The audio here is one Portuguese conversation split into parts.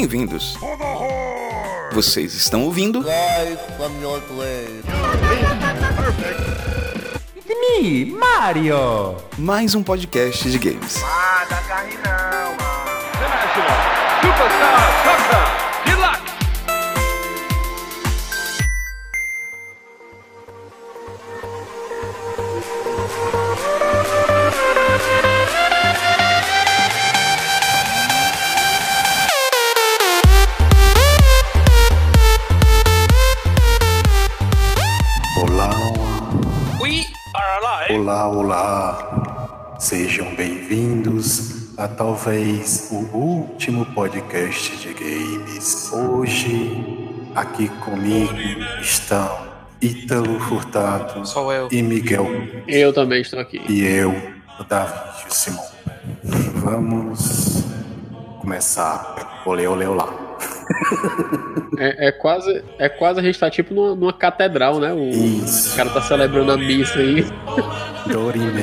bem-vindos. Vocês estão ouvindo place. Me, Mario! mais um podcast de games. Ah, dá carne não, mano. Superstar Shotgun a talvez o último podcast de games. Hoje, aqui comigo estão Ítalo Furtado Sou eu. e Miguel. Eu também estou aqui. E eu, o Davi Simão. Vamos começar. Olê, olê, olá. É, é quase, é quase a gente tá tipo numa, numa catedral, né? O, Isso. o cara tá celebrando a missa aí. Dorime.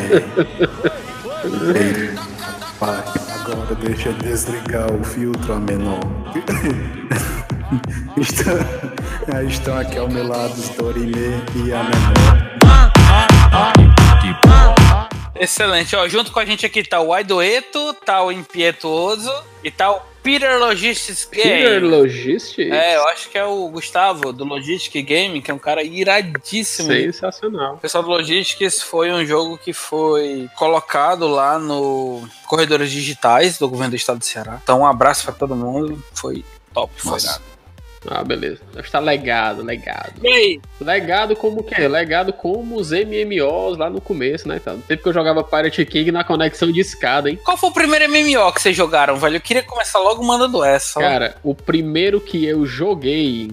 Pai, agora deixa desligar o filtro a estão, aí estão aqui ao meu lado os Dorime e a menor. Excelente. Ó, junto com a gente aqui tá o Aidoeto, tá o Impietuoso e tá o Peter Logistics Peter Game. Logistics? É, eu acho que é o Gustavo do Logistics Game, que é um cara iradíssimo. Sensacional. O pessoal do Logistics foi um jogo que foi colocado lá no Corredores Digitais do governo do estado do Ceará. Então, um abraço pra todo mundo. Foi top, foi Nossa. nada. Ah, beleza. Deve estar legado, legado. E aí? Legado como o quê? Legado como os MMOs lá no começo, né? Então, no tempo que eu jogava Pirate King na conexão de escada, hein? Qual foi o primeiro MMO que vocês jogaram, velho? Eu queria começar logo mandando essa. Cara, o primeiro que eu joguei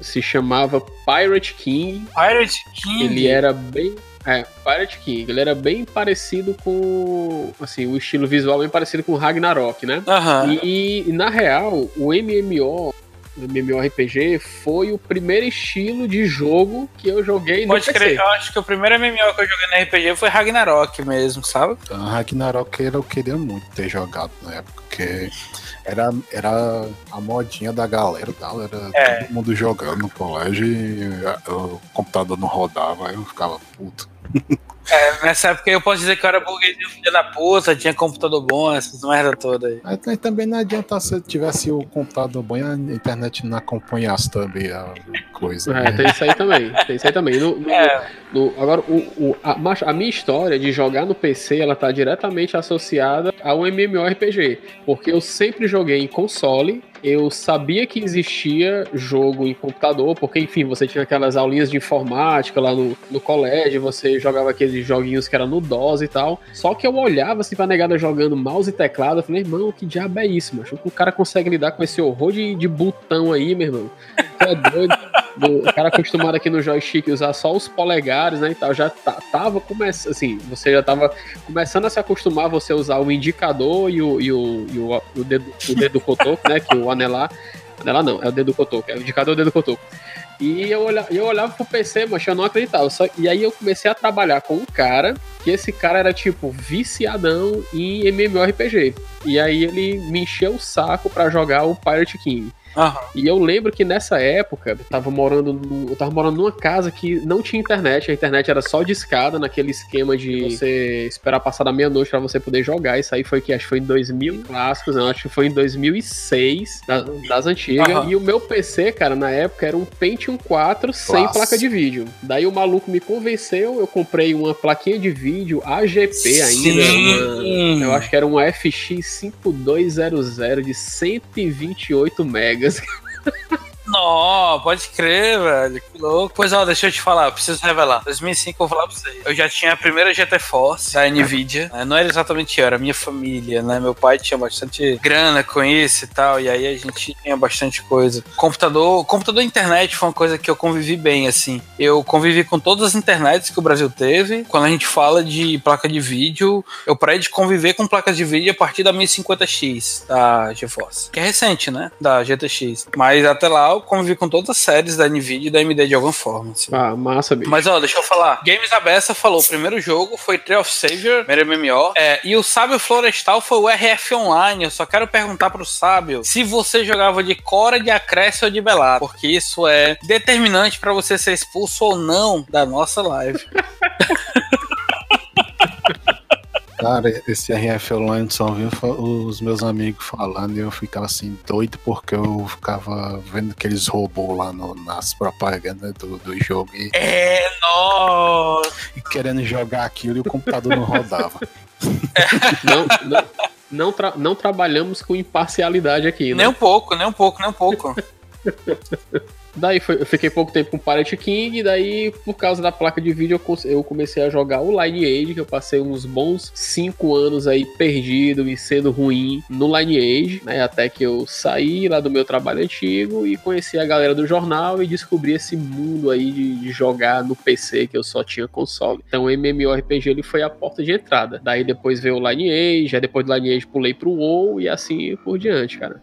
se chamava Pirate King. Pirate King. Ele era bem. É, Pirate King. Ele era bem parecido com. Assim, o estilo visual bem parecido com Ragnarok, né? Aham. E, e, na real, o MMO, o MMORPG, foi o primeiro estilo de jogo que eu joguei no Pode PC. crer, eu acho que o primeiro MMO que eu joguei no RPG foi Ragnarok mesmo, sabe? Então, Ragnarok eu queria muito ter jogado na época, porque era, era a modinha da galera tal, era É. todo mundo jogando no colégio e o computador não rodava, aí eu ficava puto. É, nessa época eu posso dizer que eu era burguesinho filho da puta, tinha computador bom, essas merda toda aí. Mas também não adianta se tivesse o computador bom e a internet não acompanhasse também a coisa. É, tem isso aí também. Tem isso aí também. No- no- É, no- agora, o, o- a, a minha história de jogar no PC, ela tá diretamente associada ao MMORPG. Porque eu sempre joguei em console, eu sabia que existia jogo em computador, porque, enfim, você tinha aquelas aulinhas de informática lá no, no colégio, você jogava aqueles joguinhos que era no DOS e tal. Só que eu olhava assim pra negada jogando mouse e teclado, eu falei, irmão, que diabo é isso, mano? O cara consegue lidar com esse horror de, de botão aí, meu irmão. Tu é doido. Do- o cara acostumado aqui no joystick usar só os polegares, né, e tal, já tá- tava começando, assim, você já tava começando a se acostumar a você usar o indicador e o, e o, e o, o dedo, o dedo cotoco, né, que o anelar, anelar não, é o dedo cotoco, é o indicador e o dedo cotoco. E eu olhava, eu olhava pro PC, mas eu não acreditava. Só, e aí eu comecei a trabalhar com um cara, que esse cara era tipo viciadão em MMORPG. E aí ele me encheu o saco pra jogar o Pirate King. Aham. E eu lembro que nessa época, eu tava morando, no- eu tava morando numa casa que não tinha internet, a internet era só de escada, naquele esquema de você esperar passar da meia-noite pra você poder jogar. Isso aí foi que acho que foi em 2000 clássicos, não, acho que foi em 2006, da- das antigas. Aham. E o meu PC, cara, na época era um Pentium 4 sem placa de vídeo. Daí o maluco me convenceu, eu comprei uma plaquinha de vídeo AGP ainda, Sim. uma, eu acho que era um FX 5200 de 128 niggas. Não, pode crer, velho. Que louco. Pois ó, deixa eu te falar, eu preciso revelar. 2005 eu vou falar pra você. Eu já tinha a primeira GT Force da Nvidia. né? Não era exatamente eu, era minha família, né? Meu pai tinha bastante grana com isso e tal. E aí a gente tinha bastante coisa. Computador, computador e internet foi uma coisa que eu convivi bem, assim. Eu convivi com todas as internets que o Brasil teve. Quando a gente fala de placa de vídeo, eu parei de conviver com placas de vídeo a partir da 1050X da GeForce. Que é recente, né? Da GTX. Mas até lá eu convivi com todas as séries da Nvidia e da AMD de alguma forma. assim. Ah, massa, bicho. Mas ó, deixa eu falar. Games Abessa falou: o primeiro jogo foi Tree of Savior, primeiro MMO. É, e o Sábio Florestal foi o RF Online. Eu só quero perguntar pro Sábio se você jogava de Cora, de Acresce ou de Belar. Porque isso é determinante pra você ser expulso ou não da nossa live. Cara, esse RF Online só viu os meus amigos falando e eu ficava assim doido porque eu ficava vendo aqueles robôs lá no- nas propagandas do, do jogo e, É, nossa. e querendo jogar aquilo e o computador não rodava. Não, não, não, tra- não trabalhamos com imparcialidade aqui, né? Nem um pouco, nem um pouco, nem um pouco. Daí foi- eu fiquei pouco tempo com Pirate King, e daí, por causa da placa de vídeo, eu, eu comecei a jogar o Lineage, que eu passei uns bons 5 anos aí perdido e sendo ruim no Lineage, né? Até que eu saí lá do meu trabalho antigo e conheci a galera do jornal e descobri esse mundo aí de, de jogar no PC, que eu só tinha console. Então o MMORPG ele foi a porta de entrada. Daí depois veio o Lineage, aí depois do Lineage pulei pro WoW e assim por diante, cara.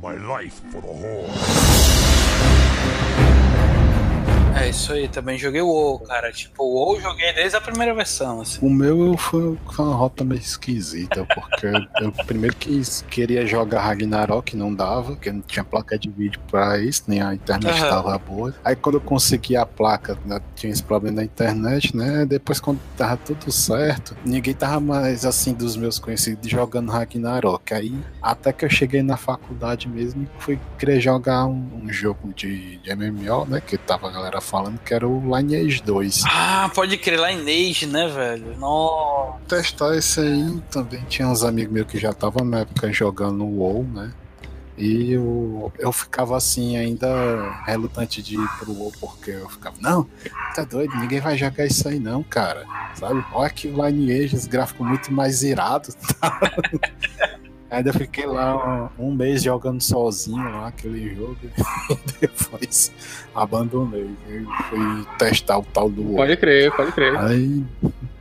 É isso aí, também joguei o WoW, cara. Tipo, o WoW joguei desde a primeira versão, assim. O meu foi, uma rota meio esquisita, porque eu primeiro quis, queria jogar Ragnarok, não dava, porque não tinha placa de vídeo pra isso, nem a internet estava boa. Aí quando eu consegui a placa, né, tinha esse problema na internet, né? Depois quando tava tudo certo, ninguém tava mais assim dos meus conhecidos jogando Ragnarok. Aí até que eu cheguei na faculdade mesmo e fui querer jogar um, um jogo de, de MMO, né? Que tava a galera falando que era o Lineage 2. Ah, pode crer, Lineage, né, velho? Nossa. testar esse aí também tinha uns amigos meus que já estavam na época jogando no WoW, né? E eu, eu ficava assim, ainda relutante de ir pro WoW, porque eu ficava, não, tá doido, ninguém vai jogar isso aí não, cara. Sabe? Olha que o Lineage, os gráficos muito mais irados. Tá? Ainda fiquei lá um, um mês jogando sozinho lá aquele jogo e depois abandonei. Eu fui testar o tal do. Pode crer, pode crer. Aí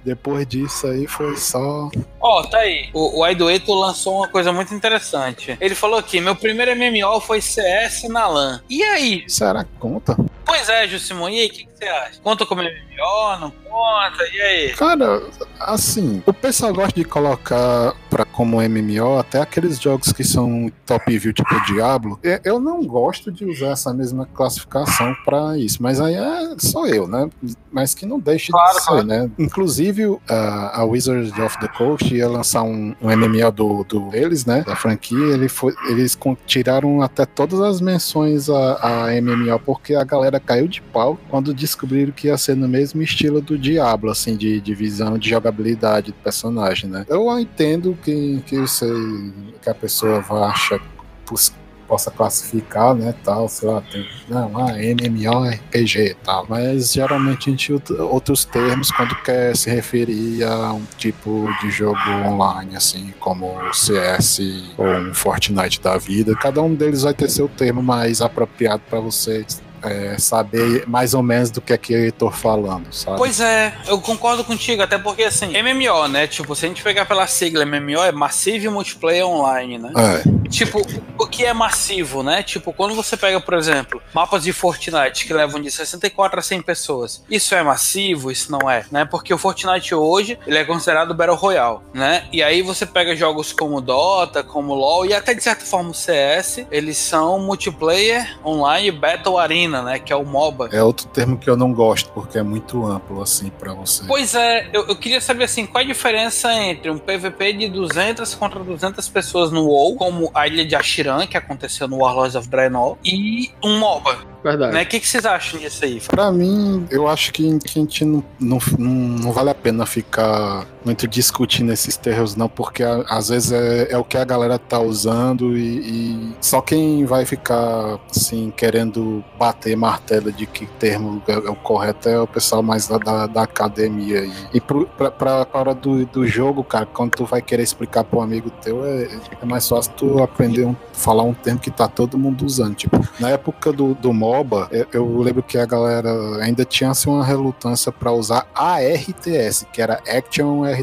depois disso aí foi só Ó, tá aí. O, o Aidoeto lançou uma coisa muito interessante. Ele falou aqui: meu primeiro MMO foi CS na LAN. E aí? Será que conta? Pois é, Jusimon, e aí, o que, que você acha? Conta como MMO, não conta? E aí? Cara, assim, o pessoal gosta de colocar pra como MMO até aqueles jogos que são top view, tipo Diablo. Eu não gosto de usar essa mesma classificação pra isso, mas aí é só eu, né? Mas que não deixe Claro, de ser, claro. né? Inclusive, a, a Wizards of the Coast ia lançar um, um MMO do, do deles, né? Da franquia. Ele foi, eles tiraram até todas as menções a, a MMO, porque a galera caiu de pau quando descobriram que ia ser no mesmo estilo do Diablo, assim, de, de visão de jogabilidade do personagem, né? Eu entendo que, que, você, que a pessoa vai achar pos- possa classificar, né, tal, sei lá, tem, não, ah, MMORPG e tal, mas geralmente a gente usa outros termos quando quer se referir a um tipo de jogo online, assim, como o CS ou um Fortnite da vida, cada um deles vai ter seu termo mais apropriado para você é, saber mais ou menos do que é que eu tô falando, sabe? Pois é, eu concordo contigo, até porque assim, MMO, né? Tipo, se a gente pegar pela sigla MMO, é Massive Multiplayer Online, né? É, Tipo, o que é massivo, né? Tipo, quando você pega, por exemplo, mapas de Fortnite que levam de 64 a 100 pessoas, isso é massivo? Isso não é, né? Porque o Fortnite hoje, ele é considerado Battle Royale, né? E aí você pega jogos como Dota, como LoL e até de certa forma o CS, eles são multiplayer online Battle Arena, né? Que é o MOBA. é outro termo que eu não gosto, porque é muito amplo, assim, para você. Pois é, eu, eu queria saber assim, qual a diferença entre um PVP de 200 contra 200 pessoas no WoW, como a Ilha de Ashiran, que aconteceu no Warlords of Draenor, e um MOBA, Verdade. né? O que, que vocês acham disso aí? Pra mim, eu acho que, que a gente não, não, não vale a pena ficar muito discutindo esses termos, não, porque às vezes é, é o que a galera tá usando e, e só quem vai ficar, assim, querendo bater martelo de que termo é, é o correto é o pessoal mais da, da, da academia. E, e pro, pra, pra, hora do, do jogo, cara, quando tu vai querer explicar pro amigo teu, é, é mais fácil tu aprender um, falar um termo que tá todo mundo usando. Tipo, na época do, do MOBA, eu, eu lembro que a galera ainda tinha assim, uma relutância pra usar a RTS, que era Action RTS,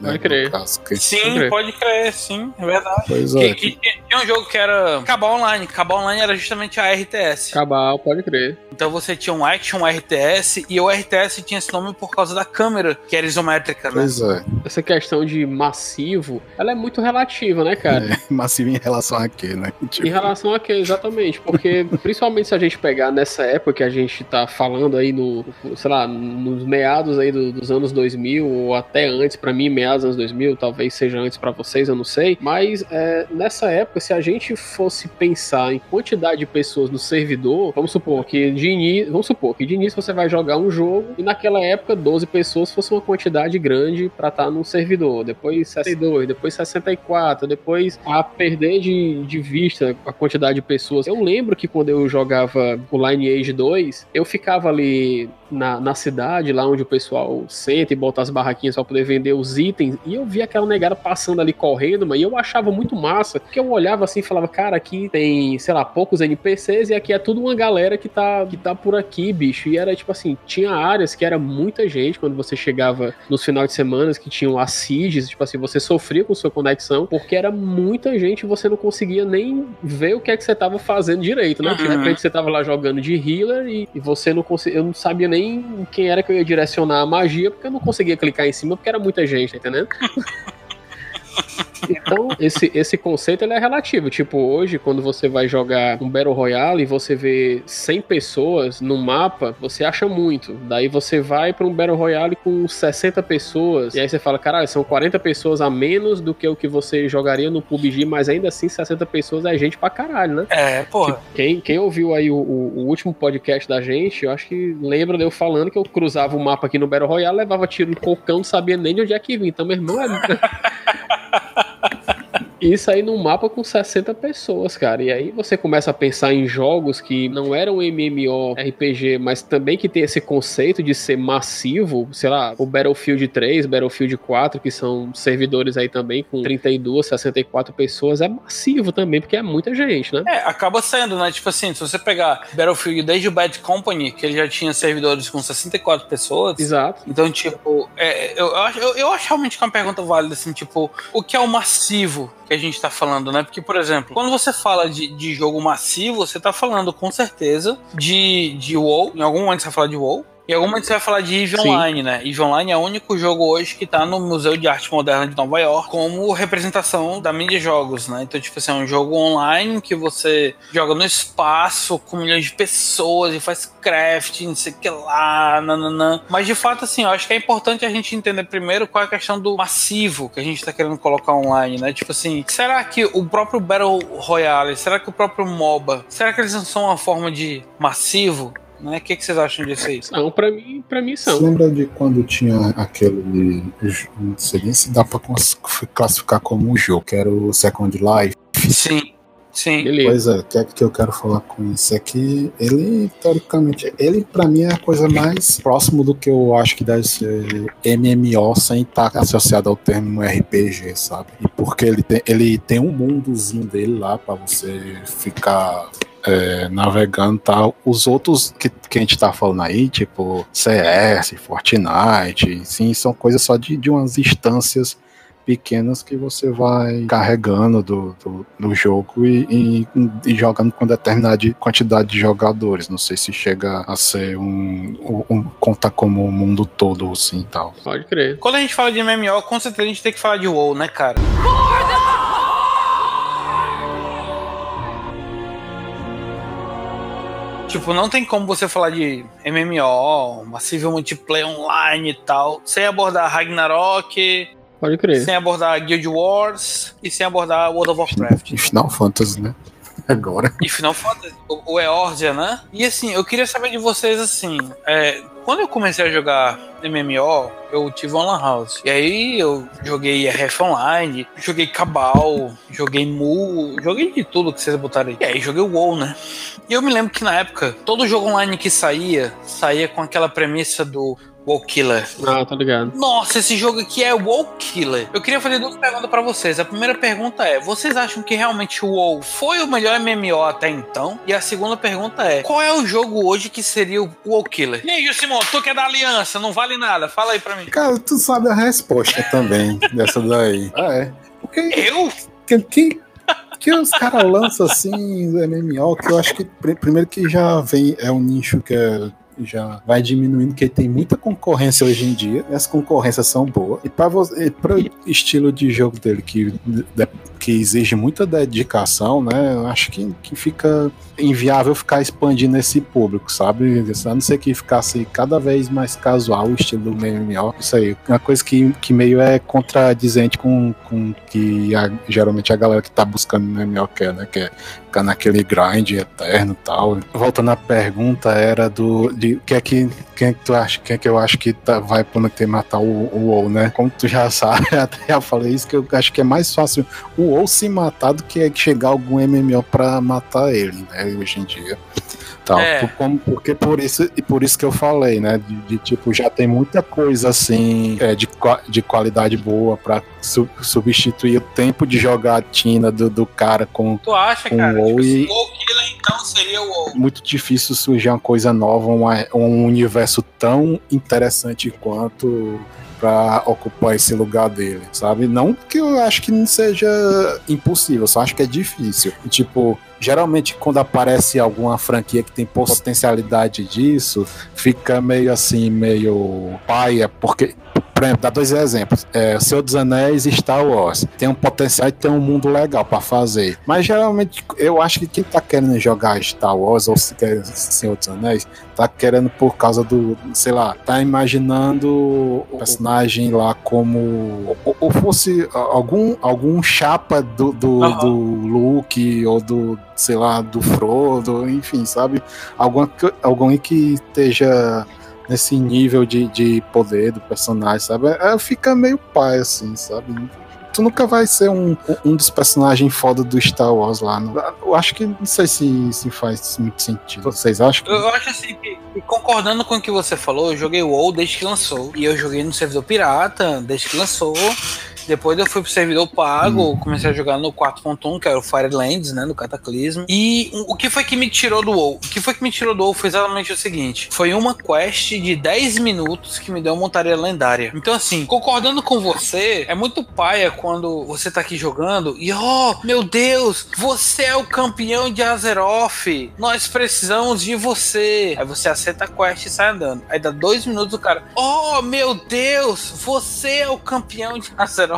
né? Pode crer. caso, que- Sim, crer. pode crer, sim, é verdade. Pois Que, é. que tinha- tinha um jogo que era Cabal Online. Cabal Online era justamente a RTS. Cabal, pode crer. Então você tinha um Action RTS e o RTS tinha esse nome por causa da câmera, que era isométrica, né? Pois é, Essa questão de massivo, ela é muito relativa, né, cara? massivo em relação a quê, né? Tipo, Em relação a quê, exatamente? Porque, principalmente se a gente pegar nessa época que a gente tá falando aí no, sei lá, nos meados aí do- dos anos 2000, ou até antes, pra mim, meados dos anos 2000, talvez seja antes pra vocês, eu não sei. Mas é, nessa época, se a gente fosse pensar em quantidade de pessoas no servidor, vamos supor que de início, vamos supor que de início você vai jogar um jogo e naquela época 12 pessoas fosse uma quantidade grande pra estar num servidor. Depois 62, depois 64, depois a perder de, de vista a quantidade de pessoas. Eu lembro que quando eu jogava o Lineage 2, eu ficava ali na, na cidade, lá onde o pessoal senta e bota as barraquinhas pra poder vender os itens, e eu via aquela negada passando ali correndo, mas eu achava muito massa, porque eu olhava assim e falava, cara, aqui tem, sei lá, poucos NPCs e aqui é tudo uma galera que tá, que tá por aqui, bicho. E era tipo assim, tinha áreas que era muita gente quando você chegava nos finais de semana que tinham as seeds, tipo assim, você sofria com sua conexão, porque era muita gente e você não conseguia nem ver o que é que você tava fazendo direito, né? De Uhum. repente você tava lá jogando de healer e, e você não conseguia, eu não sabia nem quem era que eu ia direcionar a magia, porque eu não conseguia clicar em cima, porque era muita gente, tá entendendo? Então, esse, esse conceito ele é relativo. Tipo, hoje, quando você vai jogar um Battle Royale e você vê 100 pessoas no mapa, você acha muito. Daí você vai pra um Battle Royale com 60 pessoas, e aí você fala, caralho, são 40 pessoas a menos do que o que você jogaria no PUBG, mas ainda assim 60 pessoas é gente pra caralho, né? É, porra. Quem, quem ouviu aí o, o- o último podcast da gente, eu acho que lembra de eu falando que eu cruzava o mapa aqui no Battle Royale, levava tiro no cocão, não sabia nem de onde é que vinha. Então, meu irmão é. Isso aí num mapa com 60 pessoas, cara. E aí você começa a pensar em jogos que não eram MMORPG, mas também que tem esse conceito de ser massivo, sei lá, o Battlefield 3, Battlefield 4, que são servidores aí também com 32, 64 pessoas, é massivo também, porque é muita gente, né? É, acaba sendo, né? Tipo assim, se você pegar Battlefield desde o Bad Company, que ele já tinha servidores com 64 pessoas. Exato. Então, tipo, é, eu, eu, eu acho realmente que é uma pergunta válida, assim, tipo, o que é o massivo que a gente tá falando, né? Porque, por exemplo, quando você fala de, de jogo massivo, você tá falando com certeza de, de WoW. Em algum momento você vai falar de WoW. Em algum momento você vai falar de EVE Sim. Online, né? EVE Online é o único jogo hoje que tá no Museu de Arte Moderna de Nova York como representação da mídia jogos, né? Então, tipo assim, é um jogo online que você joga no espaço com milhões de pessoas e faz crafting, não sei o que lá, nananã. Mas de fato, assim, eu acho que é importante a gente entender primeiro qual é a questão do massivo que a gente tá querendo colocar online, né? Tipo assim, será que o próprio Battle Royale, será que o próprio MOBA, será que eles não são uma forma de massivo? Né? O que, que vocês acham disso aí? Não, pra mim, pra mim Você são. lembra de quando tinha aquele. Não sei nem se dá pra cons- classificar como um jogo, que era o Second Life. Sim, sim. Beleza. Pois é, o que é que eu quero falar com isso? É que ele, teoricamente, ele pra mim é a coisa mais próximo do que eu acho que deve ser MMO sem estar associado ao termo RPG, sabe? E porque ele tem, ele tem um mundozinho dele lá pra você ficar é, navegando e tal. Os outros que, que a gente tá falando aí, tipo CS, Fortnite, sim, são coisas só de, de umas instâncias pequenas que você vai carregando do, do, do jogo e, e, e jogando com determinada quantidade de jogadores. Não sei se chega a ser um, um, um conta como o mundo todo assim e tal. Pode crer. Quando a gente fala de MMO, com certeza a gente tem que falar de WoW, né, cara? Tipo, não tem como você falar de MMO, Massive Multiplayer Online e tal, sem abordar Ragnarok, Pode crer. sem abordar Guild Wars e sem abordar World of Warcraft. E Final Fantasy, né? Agora. E Final Fantasy, o, o Eorzea, né? E assim, eu queria saber de vocês assim, é, quando eu comecei a jogar MMO, eu tive uma lan house. E aí eu joguei RF Online, joguei Cabal, joguei Mu, joguei de tudo que vocês botaram aí. E aí joguei o WoW, né? E eu me lembro que na época, todo jogo online que saía, saía com aquela premissa do WoW Killer. Ah, tá ligado. Nossa, esse jogo aqui é WoW Killer. Eu queria fazer duas perguntas pra vocês. A primeira pergunta é: vocês acham que realmente o WoW foi o melhor MMO até então? E a segunda pergunta é: qual é o jogo hoje que seria o WoW Killer? E aí, Simão, tu que é da Aliança, não vale nada. Fala aí pra mim. Cara, tu sabe a resposta também dessa daí. Ah, é. Porque Eu? que, que, que os caras lançam assim do MMO, que eu acho que pr- primeiro que já vem, é um nicho que é- já vai diminuindo, porque tem muita concorrência hoje em dia, e as concorrências são boas. E para o estilo de jogo dele, que, que exige muita dedicação, né? Eu acho que, que fica inviável ficar expandindo esse público, sabe? A não ser que ficasse cada vez mais casual o estilo do MMO. Isso aí, uma coisa que, que meio é contradizente com, com que a- geralmente a galera que tá buscando no MMO quer, né? Que é ficar naquele grind eterno e tal. Voltando à pergunta, era do. De, que é que, quem é que tu acha? Quem é que eu acho que tá- vai prometer matar o, o WoW, né? Como tu já sabe, até já falei isso, que eu acho que é mais fácil o WoW se matar do que chegar algum MMO pra matar ele, né? Hoje em dia. Tal. É. Por- como- porque por isso, e por isso que eu falei, né? De, de, tipo, já tem muita coisa assim é, de, de qualidade boa pra su- substituir o tempo de jogatina do, do cara com Tu acha, Com cara? WoW tipo e- Killer então seria o WoW. muito difícil surgir uma coisa nova, uma- um universo tão interessante quanto para ocupar esse lugar dele, sabe? Não que eu acho que não seja impossível, só acho que é difícil. E, tipo, geralmente quando aparece alguma franquia que tem potencialidade disso, fica meio assim, meio paia, porque por exemplo, dá dois exemplos. É, Senhor dos Anéis e Star Wars. Tem um potencial e tem um mundo legal pra fazer. Mas geralmente eu acho que quem tá querendo jogar Star Wars ou se quer Senhor dos Anéis, tá querendo por causa do, sei lá, tá imaginando o personagem lá como. Ou, ou fosse algum, algum chapa do, do, Aham. do Luke ou do, sei lá, do Frodo, enfim, sabe? Alguma, que- alguém que esteja nesse nível de, de poder do personagem, sabe? É, fica meio pai, assim, sabe? Tu nunca vai ser um, um dos personagens foda do Star Wars lá. não- Eu acho que não sei se, se faz muito sentido. Vocês acham? Eu acho assim que concordando com o que você falou, eu joguei WoW desde que lançou. E eu joguei no servidor pirata desde que lançou. Depois eu fui pro servidor pago, comecei a jogar no 4.1, que era o Firelands, né, no Cataclismo. E o que foi que me tirou do WoW? O que foi que me tirou do WoW foi exatamente o seguinte. Foi uma quest de 10 minutos que me deu uma montaria lendária. Então assim, concordando com você, é muito paia quando você tá aqui jogando e, oh, meu Deus, você é o campeão de Azeroth. Nós precisamos de você. Aí você aceita a quest e sai andando. Aí dá dois minutos o cara, oh, meu Deus, você é o campeão de Azeroth.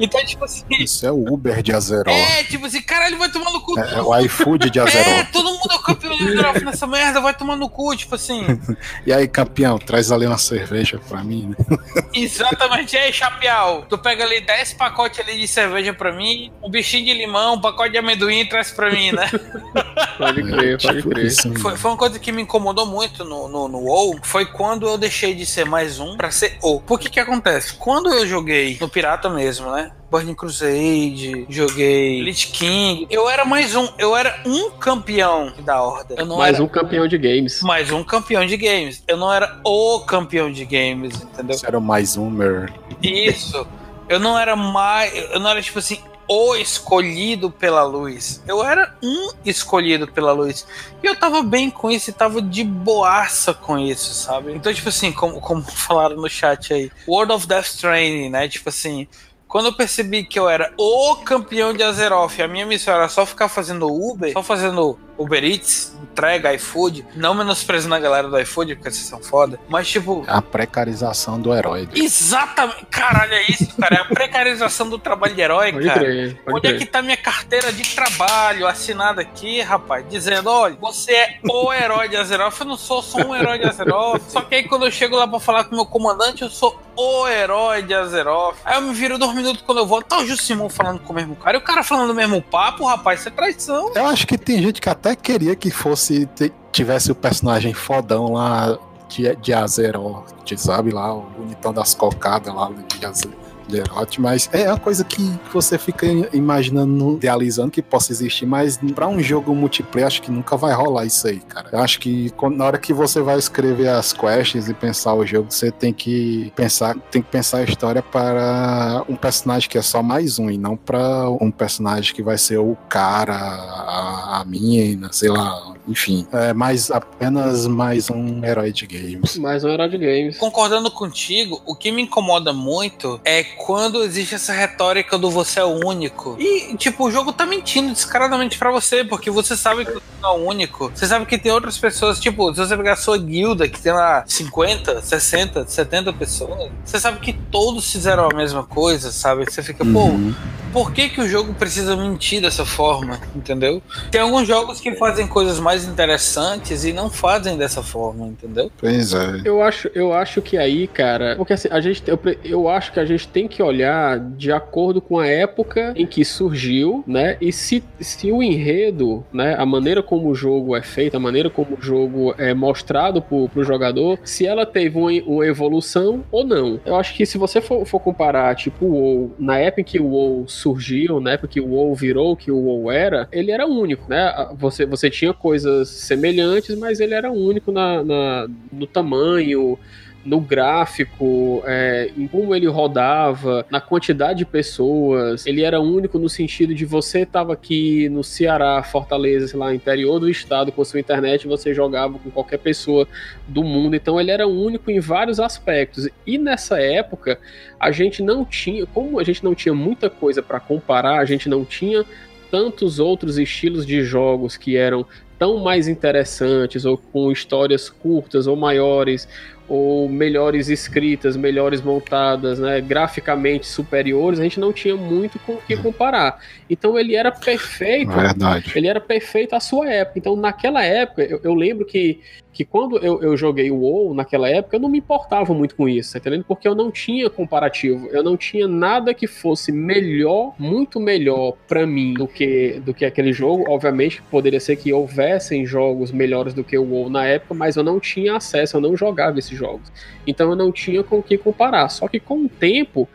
Então, tipo assim, Isso é o Uber de Azeroth. é, tipo assim, caralho, vai tomar no cu. É, é o iFood de É, Azeroth. todo mundo é o campeão de Azeroth nessa merda, vai tomar no cu, tipo assim. E aí, campeão, traz ali uma cerveja pra mim, né? Exatamente, e aí, Chapial, tu pega ali 10 pacotes ali de cerveja pra mim, um bichinho de limão, um pacote de amendoim e traz pra mim, né? Pode crer, pode Tipo crer. Foi, foi uma coisa que me incomodou muito no, no, no WoW, foi quando eu deixei de ser mais um pra ser o. Por que que acontece? Quando eu joguei no Pirata mesmo, né? Burning Crusade, joguei Lich King, eu era mais um, eu era um campeão da Horda. Eu não Mais era um campeão de games. mais um campeão de games. Eu não era o campeão de games, entendeu? Isso era mais um, mer. Isso. Eu não era mais. Eu não era tipo assim, o escolhido pela luz. Eu era um escolhido pela luz. E eu tava bem com isso e tava de boaça com isso, sabe? Então, tipo assim, como, como falaram no chat aí, World of Death Training, né? Tipo assim. Quando eu percebi que eu era o campeão de Azeroth, a minha missão era só ficar fazendo Uber, só fazendo Uber Eats, entrega, iFood, não menosprezando a galera do iFood, porque vocês são foda, mas tipo, A precarização do herói. Exatamente. Caralho, é isso, cara. É a precarização do trabalho de herói, Pode cara. crer, pode Onde é crer. que tá minha carteira de trabalho assinada aqui, rapaz? Dizendo, olha, você é o herói de Azeroth. Eu não sou só um herói de Azeroth. Só que aí quando eu chego lá pra falar com o meu comandante, eu sou o herói de Azeroth. Aí eu me viro dois minutos quando eu volto, tá o Jusimon falando com o mesmo cara. E o cara falando o mesmo papo, rapaz, isso é traição. Eu acho que tem gente que até queria que fosse tivesse o personagem fodão lá de, de Azeroth, sabe lá, o bonitão das cocadas lá de, Aze- Geralt, mas é uma coisa que você fica imaginando, idealizando que possa existir, mas pra um jogo multiplayer acho que nunca vai rolar isso aí, cara. Eu acho que quando- na hora que você vai escrever as quests e pensar o jogo, você tem que pensar, tem que pensar a história para um personagem que é só mais um e não pra um personagem que vai ser o cara, a, a mina, sei lá, enfim, é mais apenas mais um herói de games. Mais um herói de games. Concordando contigo, o que me incomoda muito é quando existe essa retórica do você é o único. E, tipo, o jogo tá mentindo descaradamente pra você, porque você sabe que você não é o único. Você sabe que tem outras pessoas, tipo, se você pegar a sua guilda, que tem lá 50, 60, 70 pessoas, você sabe que todos fizeram a mesma coisa, sabe? Você fica, pô, Uhum. por que, que o jogo precisa mentir dessa forma, entendeu? Tem alguns jogos que fazem coisas mais interessantes e não fazem dessa forma, entendeu? Pois é. Eu acho, eu acho que aí, cara, porque assim, a gente, eu, eu acho que a gente tem que olhar de acordo com a época em que surgiu, né? E se, se o enredo, né, a maneira como o jogo é feito, a maneira como o jogo é mostrado pro, pro jogador, se ela teve uma, uma evolução ou não. Eu acho que se você for, for comparar, tipo, o WoW, na época em que o WoW surgiu, na época que o WoW virou o que o WoW era, ele era único, né? Você, você tinha coisas semelhantes, mas ele era único na, na- no tamanho, no gráfico, é, em como ele rodava, na quantidade de pessoas. Ele era único no sentido de você estava aqui no Ceará, Fortaleza, sei lá, interior do estado com sua internet, você jogava com qualquer pessoa do mundo. Então ele era único em vários aspectos. E nessa época, a gente não tinha, como a gente não tinha muita coisa para comparar, a gente não tinha tantos outros estilos de jogos que eram tão mais interessantes ou com histórias curtas ou maiores ou melhores escritas, melhores montadas, né, graficamente superiores, a gente não tinha muito com o que comparar. Então ele era perfeito Verdade. ele era perfeito à sua época. Então, naquela época, eu, eu lembro que, que quando eu, eu joguei o WoW, naquela época, eu não me importava muito com isso, tá entendendo? Porque eu não tinha comparativo, eu não tinha nada que fosse melhor, muito melhor pra mim do que, do que aquele jogo. Obviamente, poderia ser que houvessem jogos melhores do que o WoW na época, mas eu não tinha acesso, eu não jogava esses jogos. Então, eu não tinha com o que comparar. Só que com o tempo,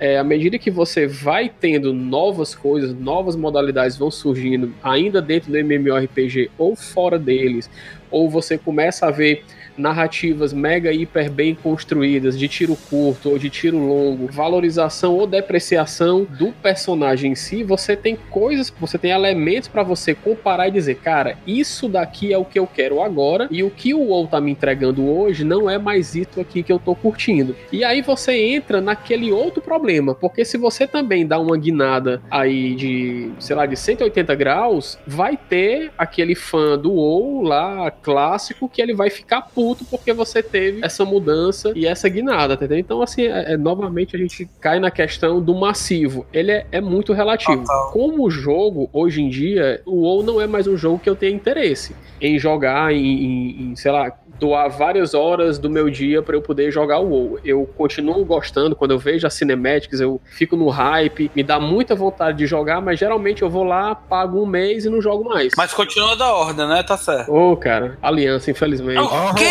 é, à medida que você vai tendo novas coisas, novas modalidades vão surgindo, ainda dentro do MMORPG ou fora deles, ou você começa a ver narrativas mega hiper bem construídas, de tiro curto ou de tiro longo, valorização ou depreciação do personagem em si, você tem coisas, você tem elementos para você comparar e dizer, cara, isso daqui é o que eu quero agora e o que o WoW tá me entregando hoje não é mais isso aqui que eu tô curtindo. E aí você entra naquele outro problema, porque se você também dá uma guinada aí de, sei lá, de 180 graus, vai ter aquele fã do WoW lá, clássico, que ele vai ficar puto porque você teve essa mudança e essa guinada, entendeu? Então, assim, é- é- novamente a gente cai na questão do massivo. Ele é, é muito relativo. Total. Como jogo, hoje em dia, o WoW não é mais um jogo que eu tenho interesse em jogar, em, em- em, sei lá, doar várias horas do meu dia para eu poder jogar o WoW. Eu continuo gostando, quando eu vejo as cinematics, eu fico no hype, me dá muita vontade de jogar, mas geralmente eu vou lá, pago um mês e não jogo mais. Mas continua da ordem, né? Tá certo. Ô, cara, aliança, infelizmente. O quê?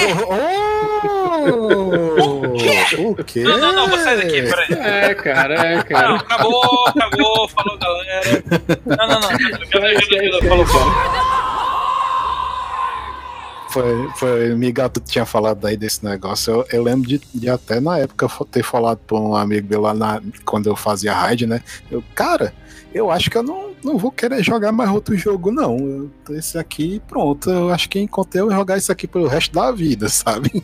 O quê? Não, não, não, vou sair daqui, peraí. É, cara, é, Não, cara. acabou, acabou, falou galera. Não, não, não. É é é Falou, falou. Foi, foi, Migato tinha falado aí desse negócio. Eu, eu lembro de, de até na época ter falado pra um amigo meu lá na, quando eu fazia raid, né? Eu, cara, eu acho que eu não, não vou querer jogar mais outro jogo, não. Eu- esse aqui, pronto. Eu acho que enquanto eu jogar isso aqui pelo resto da vida, sabe?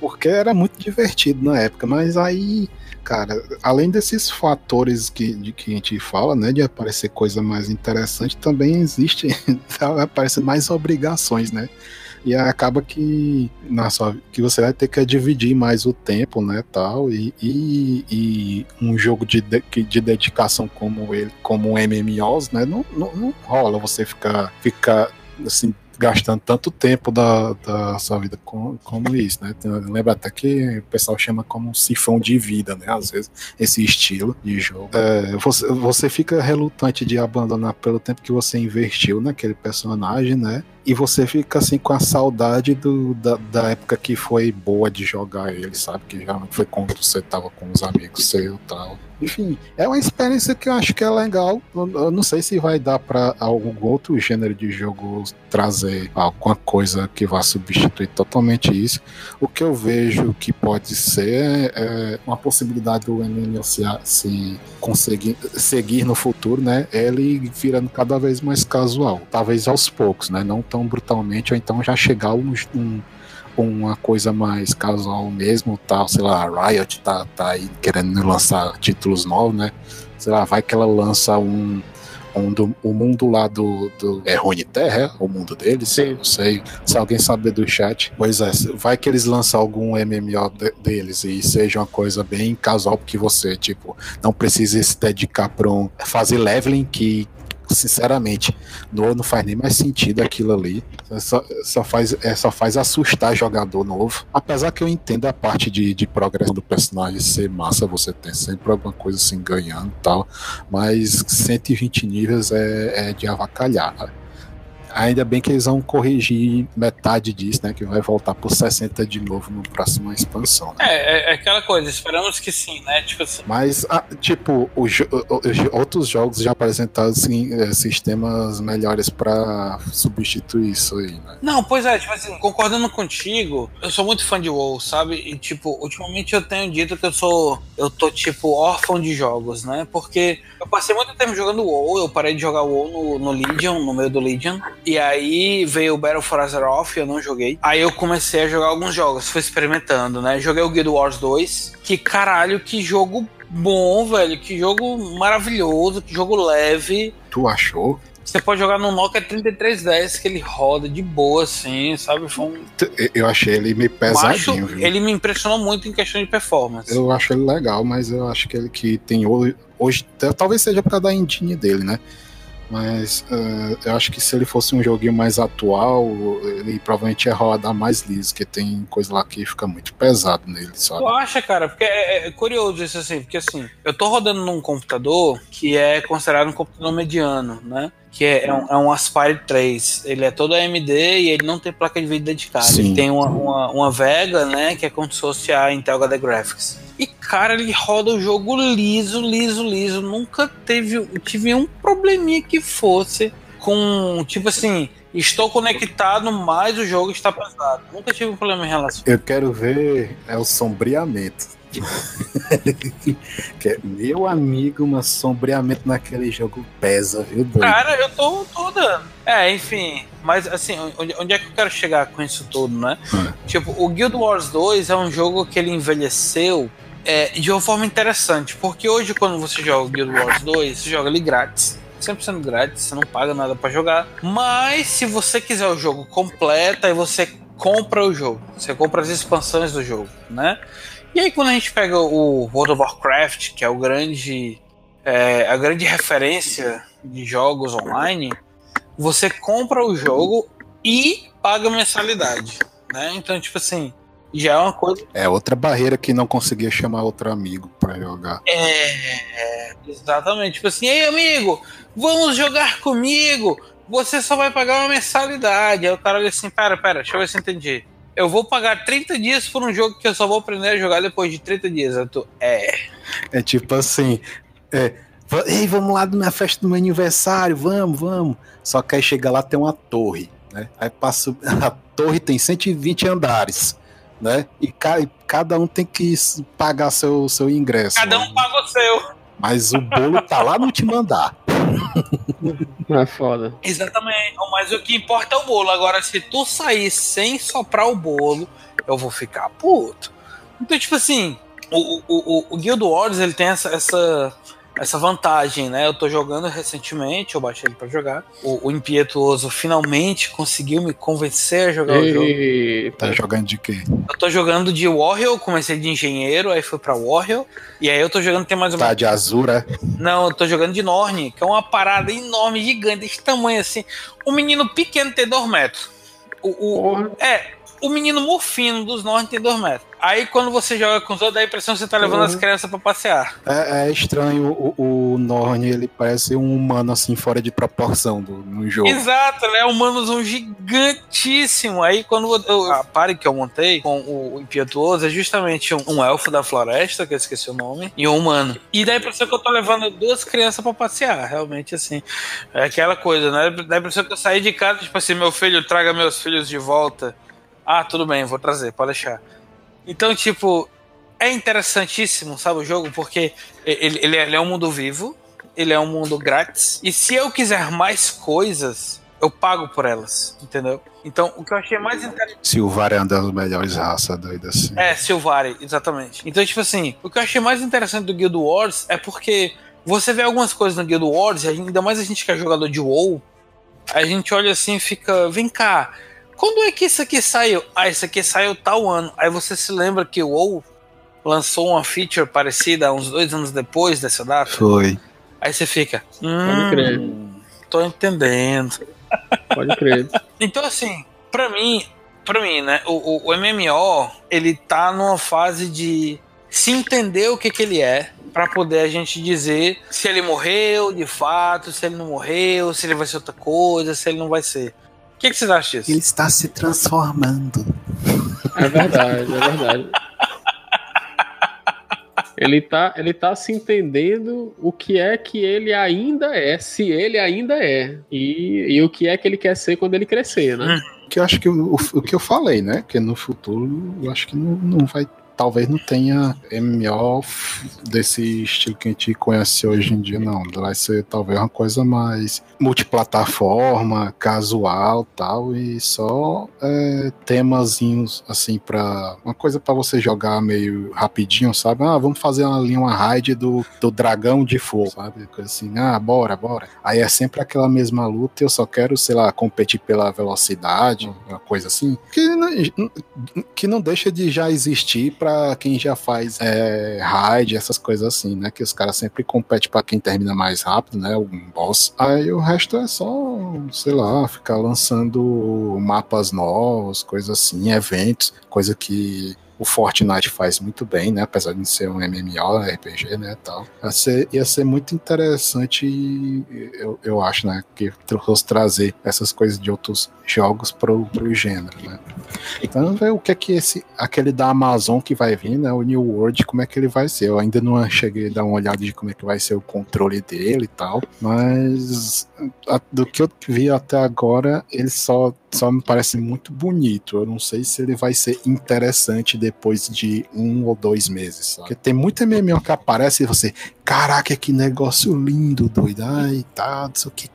Porque era muito divertido na época, mas aí. Cara, além desses fatores que, de que a gente fala, né, de aparecer coisa mais interessante, também existe, aparecem mais obrigações, né? E acaba que na sua, que você vai ter que dividir mais o tempo, né, tal, e, e, e um jogo de, de, de dedicação como ele, como MMOs, né, não, não, não rola você ficar, ficar assim, gastando tanto tempo da, da sua vida com, como isso, né? Lembra até que o pessoal chama como um sifão de vida, né? Às vezes, esse estilo de jogo. É, você, você fica relutante de abandonar pelo tempo que você investiu naquele personagem, né? e você fica assim com a saudade do, da, da época que foi boa de jogar ele, sabe? Que realmente foi quando você tava com os amigos seus e tal. Enfim, é uma experiência que eu acho que é legal. Eu, não sei se vai dar para algum outro gênero de jogo trazer alguma coisa que vá substituir totalmente isso. O que eu vejo que pode ser é uma possibilidade do MMO se, se conseguir seguir no futuro, né? Ele virando cada vez mais casual. Talvez aos poucos, né? Não tão brutalmente, ou então já chegar um, um uma coisa mais casual mesmo, tal, sei lá, a Riot tá, tá aí querendo lançar títulos novos, né? Sei lá, vai que ela lança um, um do, o mundo lá do, do é Rune Terra, é? o mundo deles, Sim. não sei, se alguém sabe do chat. Pois é, vai que eles lançam algum MMO de, deles e seja uma coisa bem casual, porque você, tipo, não precisa se dedicar para um fazer leveling que sinceramente, no não faz nem mais sentido aquilo ali. Só, só, faz, é, só faz assustar jogador novo. Apesar que eu entendo a parte de, de progressão do personagem ser massa, você tem sempre alguma coisa assim ganhando e tal. Mas 120 níveis é, é de avacalhar. Ainda bem que eles vão corrigir metade disso, né? Que vai voltar por 60 de novo no próxima expansão. Né? É, é, aquela coisa, esperamos que sim, né? Tipo assim. Mas, ah, tipo, os, os, outros jogos já apresentaram assim, é, sistemas melhores para substituir isso aí, né? Não, pois é, tipo assim, concordando contigo, eu sou muito fã de WoW, sabe? E, tipo, ultimamente eu tenho dito que eu sou. Eu tô, tipo, órfão de jogos, né? Porque eu passei muito tempo jogando WoW, eu parei de jogar WoW no, no Legion, no meio do Legion. E aí veio o Battle for Azeroth, eu não joguei. Aí eu comecei a jogar alguns jogos, fui experimentando, né? Joguei o Guild Wars 2, que caralho, que jogo bom, velho. Que jogo maravilhoso, que jogo leve. Tu achou? Você pode jogar no Nokia 3310 que ele roda de boa, assim, sabe? Foi um... Eu achei ele meio pesadinho? Ele me impressionou muito em questão de performance. Eu acho ele legal, mas eu acho que ele que tem hoje. hoje talvez seja por causa da engine dele, né? Mas uh, eu acho que se ele fosse um joguinho mais atual, ele provavelmente ia rodar mais liso, porque tem coisa lá que fica muito pesado nele, sabe? Tu acha, cara? Porque é, é, curioso isso assim, porque assim, eu tô rodando num computador que é considerado um computador mediano, né? Que é, é, um, é um Aspire 3. Ele é todo AMD e ele não tem placa de vídeo dedicada. Sim. Ele tem uma, uma, uma, Vega, né, que é como se fosse a Intel HD Graphics. E, cara, ele roda o jogo liso, liso, liso. Nunca teve tive um probleminha que fosse com, tipo assim, estou conectado, mas o jogo está pesado. Nunca tive um problema em relação. Eu quero ver é o sombreamento. Meu amigo, um sombreamento naquele jogo pesa, viu, doido? Cara, eu tô, tô dando. É, enfim. Mas assim, onde, onde, é que eu quero chegar com isso tudo, né? Hum. Tipo, o Guild Wars 2 é um jogo que ele envelheceu é, de uma forma interessante. Porque hoje, quando você joga o Guild Wars 2, você joga ele grátis. 100% grátis, você não paga nada para jogar. Mas se você quiser o jogo completo, aí você compra o jogo. Você compra as expansões do jogo, né? E aí quando a gente pega o World of Warcraft, que é o grande é, a grande referência de jogos online, você compra o jogo e paga mensalidade, né? Então, tipo assim, já é uma coisa. É outra barreira que não conseguia chamar outro amigo para jogar. É, exatamente. Tipo assim, ei amigo, vamos jogar comigo. Você só vai pagar uma mensalidade. Aí o cara olha assim, pera, pera, deixa eu ver se eu entendi eu vou pagar 30 dias por um jogo que eu só vou aprender a jogar depois de 30 dias. Eu tô, é. É tipo assim. É, Ei, vamos lá na festa do meu aniversário, vamos, vamos. Só que aí chega lá tem uma torre, né? Aí passa. A torre tem 120 andares, né? E ca, cada um tem que pagar seu, seu ingresso. Cada um paga o seu. Mas o bolo tá lá no último andar. É foda. Exatamente. Mas o que importa é o bolo. Agora, se tu sair sem soprar o bolo, eu vou ficar puto. Então, tipo assim, o, o, o, o Guild Wars ele tem essa, essa essa vantagem, né? Eu tô jogando recentemente, eu baixei ele pra jogar. O, o Impietuoso finalmente conseguiu me convencer a jogar Eita. o jogo. Tá jogando de quê? Eu tô jogando de Warrior, comecei de engenheiro, aí fui pra Warrior. E aí eu tô jogando tem mais ou menos. Tá de Azura? Não, eu tô jogando de Norne, que é uma parada enorme, gigante, desse tamanho assim. Um menino pequeno tem dois metros. O, o, é, o menino morfino dos Norte tem 2 metros. Aí quando você joga com os outros, dá a impressão que você tá levando Uhum. as crianças pra passear. É, é estranho o, o Norn, ele parece um humano assim, fora de proporção do, no jogo. Exato, né? O Manuzão gigantíssimo. Aí quando eu, a pare que eu montei com o, o Impietuoso é justamente um, um elfo da floresta, que eu esqueci o nome, e um humano. E dá a impressão que eu tô levando duas crianças pra passear, realmente assim. É aquela coisa, né? Dá a impressão que eu saí de casa, tipo assim, meu filho, traga meus filhos de volta. Ah, tudo bem, vou trazer, pode deixar. Então, tipo, é interessantíssimo, sabe, o jogo, porque ele, ele, é, ele é um mundo vivo, ele é um mundo grátis, e se eu quiser mais coisas, eu pago por elas, entendeu? Então, o que eu achei mais interessante. Silvar é uma das melhores raças doidas assim. É, Silvari, exatamente. Então, tipo assim, o que eu achei mais interessante do Guild Wars é porque você vê algumas coisas no Guild Wars, e ainda mais a gente que é jogador de WoW, a gente olha assim e fica, vem cá, quando é que isso aqui saiu? Ah, isso aqui saiu tal ano. Aí você se lembra que o WoW lançou uma feature parecida uns dois anos depois dessa data? Foi. Aí você fica, Pode crer. hum, tô entendendo. Pode crer. Então, assim, pra mim, pra mim, né, o, o, o MMO, ele tá numa fase de se entender o que que ele é, pra poder a gente dizer se ele morreu de fato, se ele não morreu, se ele vai ser outra coisa, se ele não vai ser. O que, que vocês acham disso? Ele está se transformando. É verdade, é verdade. Ele tá, ele tá se entendendo o que é que ele ainda é, se ele ainda é. E, e o que é que ele quer ser quando ele crescer, né? Que eu acho que o, o que eu falei, né? Que no futuro eu acho que não, não vai. Talvez não tenha MMO desse estilo que a gente conhece hoje em dia, não. Vai ser talvez uma coisa mais multiplataforma, casual tal, e só é, temazinhos assim para uma coisa para você jogar meio rapidinho, sabe? Ah, vamos fazer linha, uma raid do, do dragão de fogo, sabe? Coisa assim, ah, bora, bora. Aí é sempre aquela mesma luta, eu só quero, sei lá, competir pela velocidade, uma coisa assim, que não, que não deixa de já existir para quem já faz é, raid, essas coisas assim, né? Que os caras sempre competem para quem termina mais rápido, né? Um boss. Aí o resto é só, sei lá, ficar lançando mapas novos, coisas assim, eventos, coisa que o Fortnite faz muito bem, né? Apesar de ser um MMO, RPG, né? Tal. Ia ser, ia ser muito interessante, eu, eu acho, né? Que fosse trazer essas coisas de outros jogos pro, pro gênero, né? Então, ver o que é que esse, aquele da Amazon que vai vir, né? O New World, como é que ele vai ser. Eu ainda não cheguei a dar uma olhada de como é que vai ser o controle dele e tal, mas a, do que eu vi até agora, ele só só me parece muito bonito. Eu não sei se ele vai ser interessante depois de um ou dois meses. Sabe? Porque tem muita MMO que aparece e você, caraca, que negócio lindo, doido. Ai, tá, não sei o que,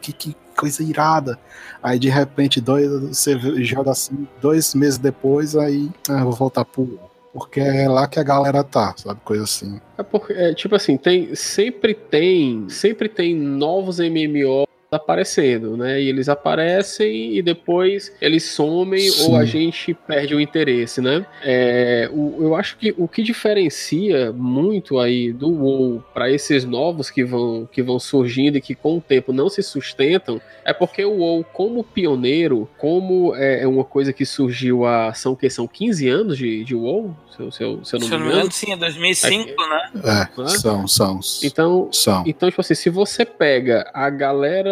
que, que coisa irada. Aí de repente, dois, você joga assim, dois meses depois, aí ah, vou voltar pro. Porque é lá que a galera tá, sabe? Coisa assim. É porque, é, tipo assim, tem, sempre tem, sempre tem novos MMO aparecendo, né? E eles aparecem e depois eles somem Sim. ou a gente perde o interesse, né? É, o, eu acho que o que diferencia muito aí do WoW para esses novos que vão, que vão surgindo e que com o tempo não se sustentam é porque o WoW, como pioneiro, como é, é uma coisa que surgiu há, são que são 15 anos de, de WoW, se, eu- se, eu- se eu não Se eu me não me engano. engano, sim, é 2005, né? É, Né? são, são. Então, São. então, tipo assim, se você pega a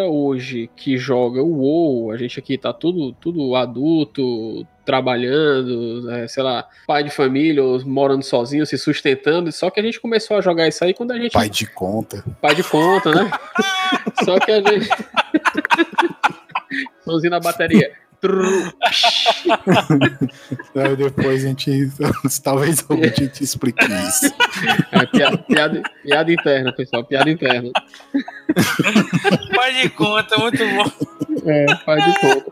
galera hoje que joga o WoW, a gente aqui tá tudo, tudo adulto, trabalhando, é, sei lá, pai de família, ou morando sozinho, se sustentando, só que a gente começou a jogar isso aí quando a gente... Pai de conta. pai de conta, né? só que a gente... Somzinho na bateria. Depois a gente. Talvez algum dia te explique isso. É, piada, piada, piada interna, pessoal, piada interna. Pai de conta, muito bom. É, faz de conta.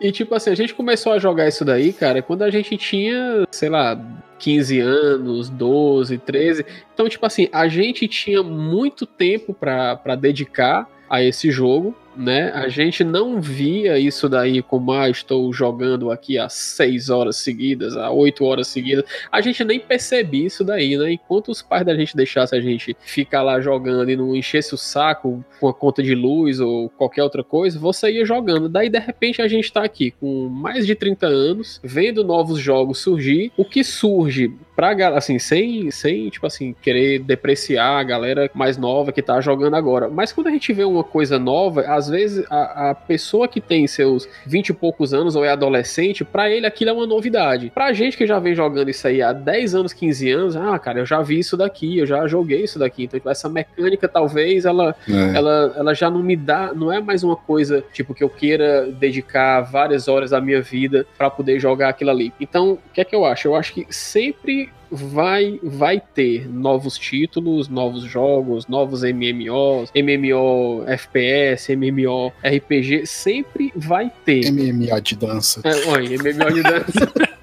E tipo assim, a gente começou a jogar isso daí, cara, quando a gente tinha, sei lá, 15 anos, 12, 13. Então, tipo assim, a gente tinha muito tempo pra dedicar a esse jogo. Né? A gente não via isso daí como, ah, estou jogando aqui há seis horas seguidas, há oito horas seguidas. A gente nem percebia isso daí, né? Enquanto os pais da gente deixassem a gente ficar lá jogando e não enchesse o saco com a conta de luz ou qualquer outra coisa, você ia jogando. Daí, de repente, a gente tá aqui com mais de 30 anos, vendo novos jogos surgir. O que surge pra assim, sem, sem, tipo assim, querer depreciar a galera mais nova que tá jogando agora. Mas quando a gente vê uma coisa nova, às vezes a, a pessoa que tem seus 20 e poucos anos ou é adolescente, para ele aquilo é uma novidade. Pra gente que já vem jogando isso aí há 10 anos, 15 anos, ah, cara, eu já vi isso daqui, eu já joguei isso daqui. Então, tipo, essa mecânica talvez ela, é. ela, ela já não me dá, não é mais uma coisa tipo que eu queira dedicar várias horas da minha vida para poder jogar aquilo ali. Então, o que é que eu acho? Eu acho que sempre vai vai ter novos títulos, novos jogos, novos MMOs, MMO FPS, MMO RPG, sempre vai ter. MMO de dança. É, oi, MMO de dança.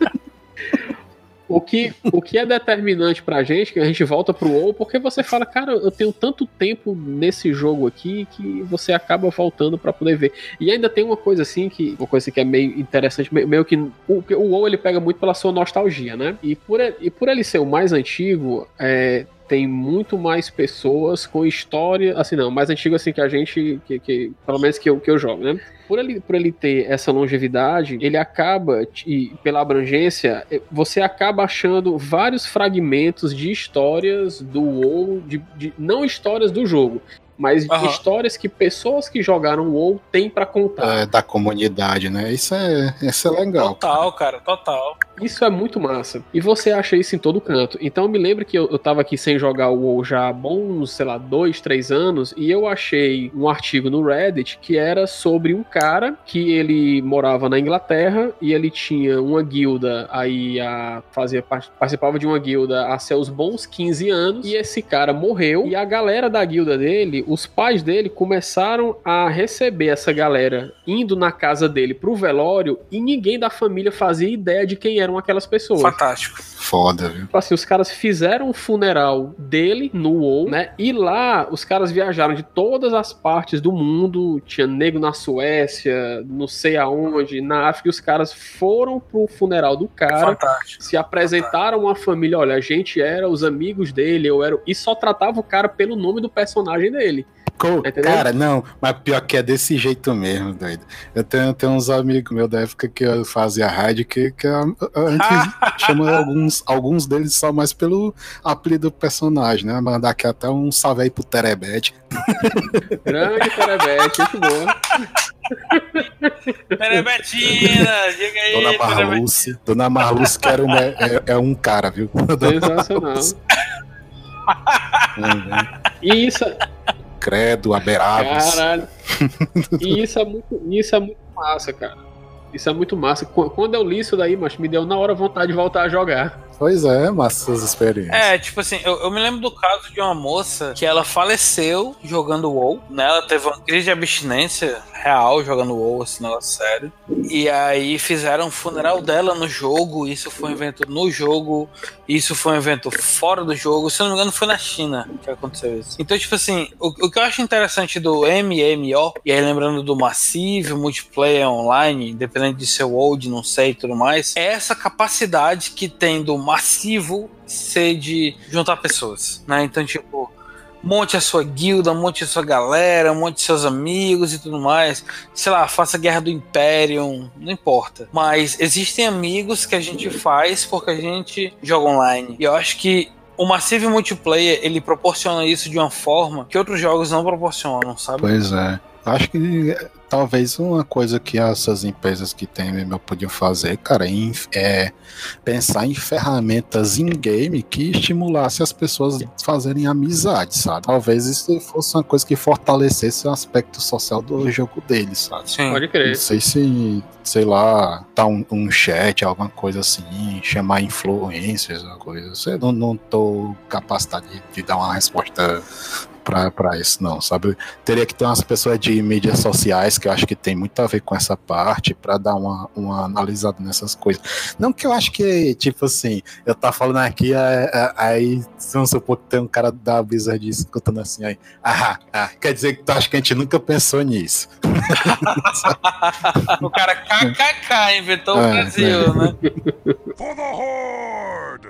O que, o que é determinante pra gente, que a gente volta pro WoW, porque você fala, cara, eu tenho tanto tempo nesse jogo aqui que você acaba voltando para poder ver. E ainda tem uma coisa assim que, uma coisa que é meio interessante, meio que o, o WoW ele pega muito pela sua nostalgia, né? E por, e por ele ser o mais antigo, é, tem muito mais pessoas com história, assim não, mais antigo assim que a gente, que, que pelo menos que eu, que eu jogo, né? por ele, por ele ter essa longevidade, ele acaba, e pela abrangência, você acaba achando vários fragmentos de histórias do WoW, de, de não histórias do jogo, mas uhum. histórias que pessoas que jogaram WoW têm para contar. É, da comunidade, né? Isso é, isso é legal. Total, cara. cara, total. Isso é muito massa. E você acha isso em todo canto. Então eu me lembro que eu, eu tava aqui sem jogar o WoW já há bons, sei lá, dois, três anos, e eu achei um artigo no Reddit que era sobre um cara que ele morava na Inglaterra e ele tinha uma guilda aí a fazer participava de uma guilda há seus bons 15 anos e esse cara morreu e a galera da guilda dele os pais dele começaram a receber essa galera indo na casa dele pro velório e ninguém da família fazia ideia de quem eram aquelas pessoas. Fantástico. Foda, viu? Tipo assim, os caras fizeram o funeral dele no WoW, né? E lá os caras viajaram de todas as partes do mundo. Tinha nego na Suécia, não sei aonde, na África. E os caras foram pro funeral do cara. Fantástico. Se apresentaram à família. Olha, a gente era os amigos dele, eu era. E só tratava o cara pelo nome do personagem dele. Cara, não, mas pior que é desse jeito mesmo, doido. Eu tenho, tenho uns amigos meus da época que eu fazia raid que, que a, a gente chama alguns, alguns deles só mais pelo apelido do personagem, né? Mandar aqui até um salve aí pro Terebete. Grande Terebete, muito bom. Terebetina, diga aí. Dona Marluce. Dona Marluce que era um, é, é, um cara, viu? Sensacional. e isso, Credo, Aberaves. Caralho. e isso é, muito, isso é muito massa, cara. Isso é muito massa. Quando eu li isso daí, mas me deu na hora vontade de voltar a jogar. Pois é, massas experiências. É, tipo assim, eu, eu, me lembro do caso de uma moça que ela faleceu jogando WoW, né? Ela teve uma crise de abstinência real jogando WoW, assim, negócio sério. E aí fizeram o funeral dela no jogo, isso foi um evento no jogo, isso foi um evento fora do jogo. Se eu não me engano, foi na China que aconteceu isso. Então, tipo assim, o, o que eu acho interessante do MMO, e aí lembrando do Massive, multiplayer online, independente de ser WoW, não sei e tudo mais, é essa capacidade que tem do massivo ser de juntar pessoas, né? Então, tipo, monte a sua guilda, monte a sua galera, monte seus amigos e tudo mais. Sei lá, faça guerra do Imperium, não importa. Mas existem amigos que a gente faz porque a gente joga online. E eu acho que o Massive Multiplayer, ele proporciona isso de uma forma que outros jogos não proporcionam, sabe? Pois é. Acho que talvez uma coisa que essas empresas que tem MMO podiam fazer, cara, é pensar em ferramentas in-game que estimulasse as pessoas a fazerem amizade, sabe? Talvez isso fosse uma coisa que fortalecesse o aspecto social do jogo deles, sabe? Sim. Pode crer. Não sei se, sei lá, tá um, um chat, alguma coisa assim, chamar influencers, alguma coisa. Eu não, não tô capacitado de, de dar uma resposta pra, pra isso, não, sabe? Teria que ter umas pessoas de mídias sociais que eu acho que tem muito a ver com essa parte pra dar uma, uma analisada nessas coisas. Não que eu acho que, tipo assim, eu tá falando aqui, é, é, aí vamos supor que tem um cara da Blizzard escutando assim aí. Ah, ah, quer dizer que tu acha que a gente nunca pensou nisso. o cara KKK inventou o É, Brasil, né?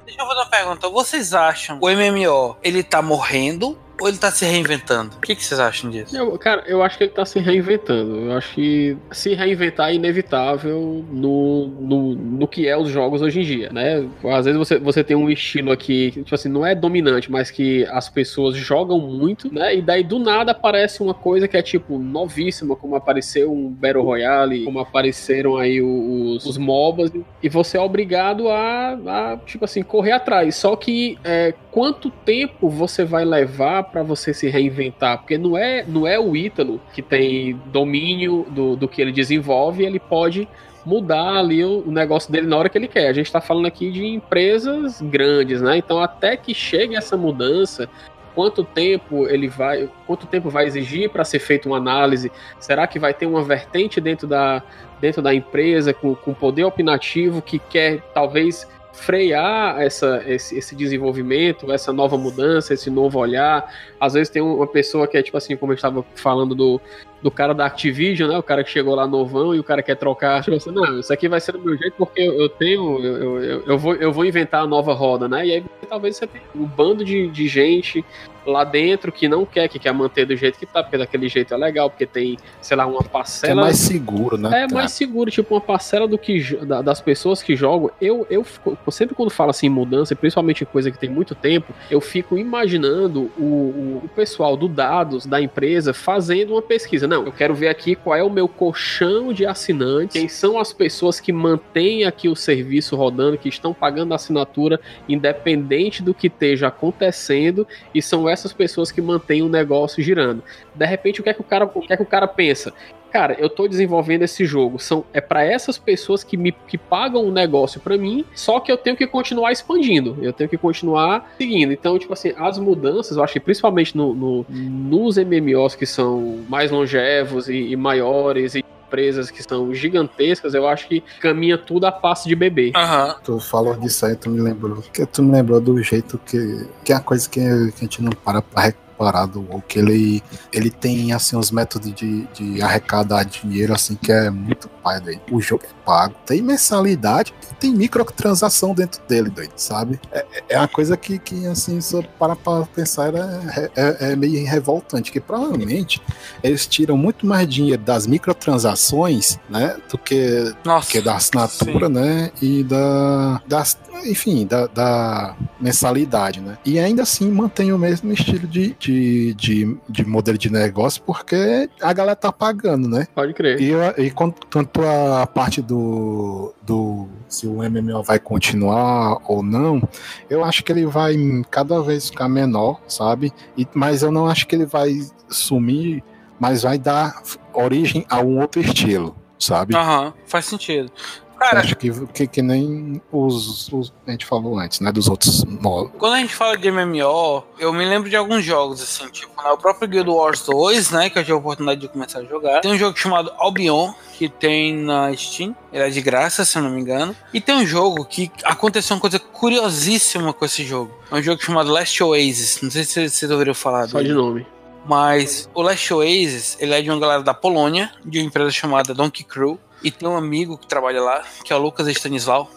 Deixa eu fazer uma pergunta. Vocês acham o MMO ele tá morrendo ou ele tá se reinventando? O que, que vocês acham disso? Eu, cara, eu acho que ele tá se reinventando. Eu acho que se reinventar é inevitável no, no, no que é os jogos hoje em dia, né? Às vezes você, você tem um estilo aqui, tipo assim, não é dominante, mas que as pessoas jogam muito, né? E daí do nada aparece uma coisa que é tipo novíssima, como apareceu um Battle Royale, como apareceram aí os, os MOBAs, e você é obrigado a, a tipo assim, correr atrás. Só que é, quanto tempo você vai levar para você se reinventar? Porque não é, não é o Ítalo que tem domínio do, do que ele desenvolve, ele pode mudar ali o, o negócio dele na hora que ele quer. A gente está falando aqui de empresas grandes, né? Então até que chegue essa mudança, quanto tempo ele vai, quanto tempo vai exigir para ser feita uma análise? Será que vai ter uma vertente dentro da, dentro da empresa com, com poder opinativo que quer talvez frear essa, esse, esse, desenvolvimento, essa nova mudança, esse novo olhar. Às vezes tem uma pessoa que é tipo assim, como eu estava falando do, do cara da Activision, né? O cara que chegou lá novão e o cara quer trocar. Tipo assim, não, isso aqui vai ser do meu jeito porque eu, eu tenho. Eu, eu, eu, vou, eu vou inventar a nova roda, né? E aí talvez você tenha um bando de, de gente lá dentro que não quer, que quer manter do jeito que tá, porque daquele jeito é legal, porque tem, sei lá, uma parcela. É mais seguro, né? É mais seguro, tipo, uma parcela do que da, das pessoas que jogam. Eu, eu sempre quando falo assim mudança, principalmente coisa que tem muito tempo, eu fico imaginando o, o, o pessoal do dados da empresa fazendo uma pesquisa. Não, eu quero ver aqui qual é o meu colchão de assinantes, quem são as pessoas que mantêm aqui o serviço rodando, que estão pagando a assinatura, independente do que esteja acontecendo, e são essas pessoas que mantêm o negócio girando. De repente, o que é que o cara, o que é que o cara pensa? Cara, eu tô desenvolvendo esse jogo, são é para essas pessoas que me que pagam o negócio para mim, só que eu tenho que continuar expandindo, eu tenho que continuar seguindo. Então, tipo assim, as mudanças, eu acho que principalmente no, no nos MMOs que são mais longevos e, e maiores e empresas que são gigantescas, eu acho que caminha tudo a passo de bebê. Uhum. Tu falou disso aí, tu me lembrou. Que tu me lembrou do jeito que. Que é a coisa que, que a gente não para pra parado ou que ele ele tem assim os métodos de, de arrecadar dinheiro assim que é muito pai daí. O jogo é pago, tem mensalidade e tem microtransação dentro dele, doido, sabe? É, é uma coisa que, que assim, só para pra pensar é, é, é meio revoltante, que provavelmente eles tiram muito mais dinheiro das microtransações, né, do que, Nossa, que da assinatura, sim. né, e da, das, enfim, da, da, mensalidade, né? E ainda assim mantém o mesmo estilo de, de, de, de, modelo de negócio, porque a galera tá pagando, né? Pode crer. E, e quanto a parte do, do se o MMO vai continuar ou não, eu acho que ele vai cada vez ficar menor, sabe? E, mas eu não acho que ele vai sumir, mas vai dar origem a um outro estilo, sabe? Aham, faz sentido. Cara, acho que, que, que nem os, os, a gente falou antes, né? Dos outros modos. Quando a gente fala de MMO, eu me lembro de alguns jogos, assim, tipo, né, o próprio Guild Wars 2, né? Que eu tive a oportunidade de começar a jogar. Tem um jogo chamado Albion, que tem na Steam. Ele é de graça, se eu não me engano. E tem um jogo que aconteceu uma coisa curiosíssima com esse jogo. É um jogo chamado Last Oasis. Não sei se vocês ouviram falar Só de nome. Mas o Last Oasis, ele é de uma galera da Polônia, de uma empresa chamada Donkey Crew. E tem um amigo que trabalha lá, que é o Lucas Stanislau.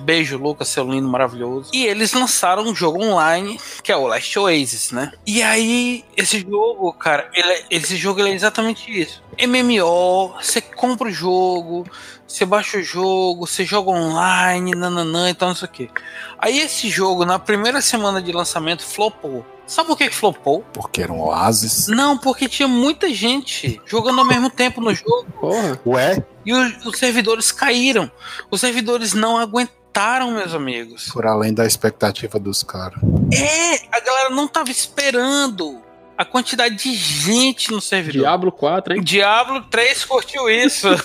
Beijo, Lucas, seu lindo, maravilhoso. E eles lançaram um jogo online, que é o Last Oasis, né? E aí, esse jogo, cara, ele, esse jogo é exatamente isso. MMO, você compra o jogo, você baixa o jogo, você joga online, nananã e tal, não sei o quê. Aí esse jogo, na primeira semana de lançamento, flopou. Sabe por que, que flopou? Porque era um oásis. Não, porque tinha muita gente jogando ao mesmo tempo no jogo. Porra. Ué? E os, os servidores caíram. Os servidores não aguentaram, meus amigos. Por além da expectativa dos caras. É, a galera não tava esperando a quantidade de gente no servidor. Diablo 4, hein? Diablo 3 curtiu isso.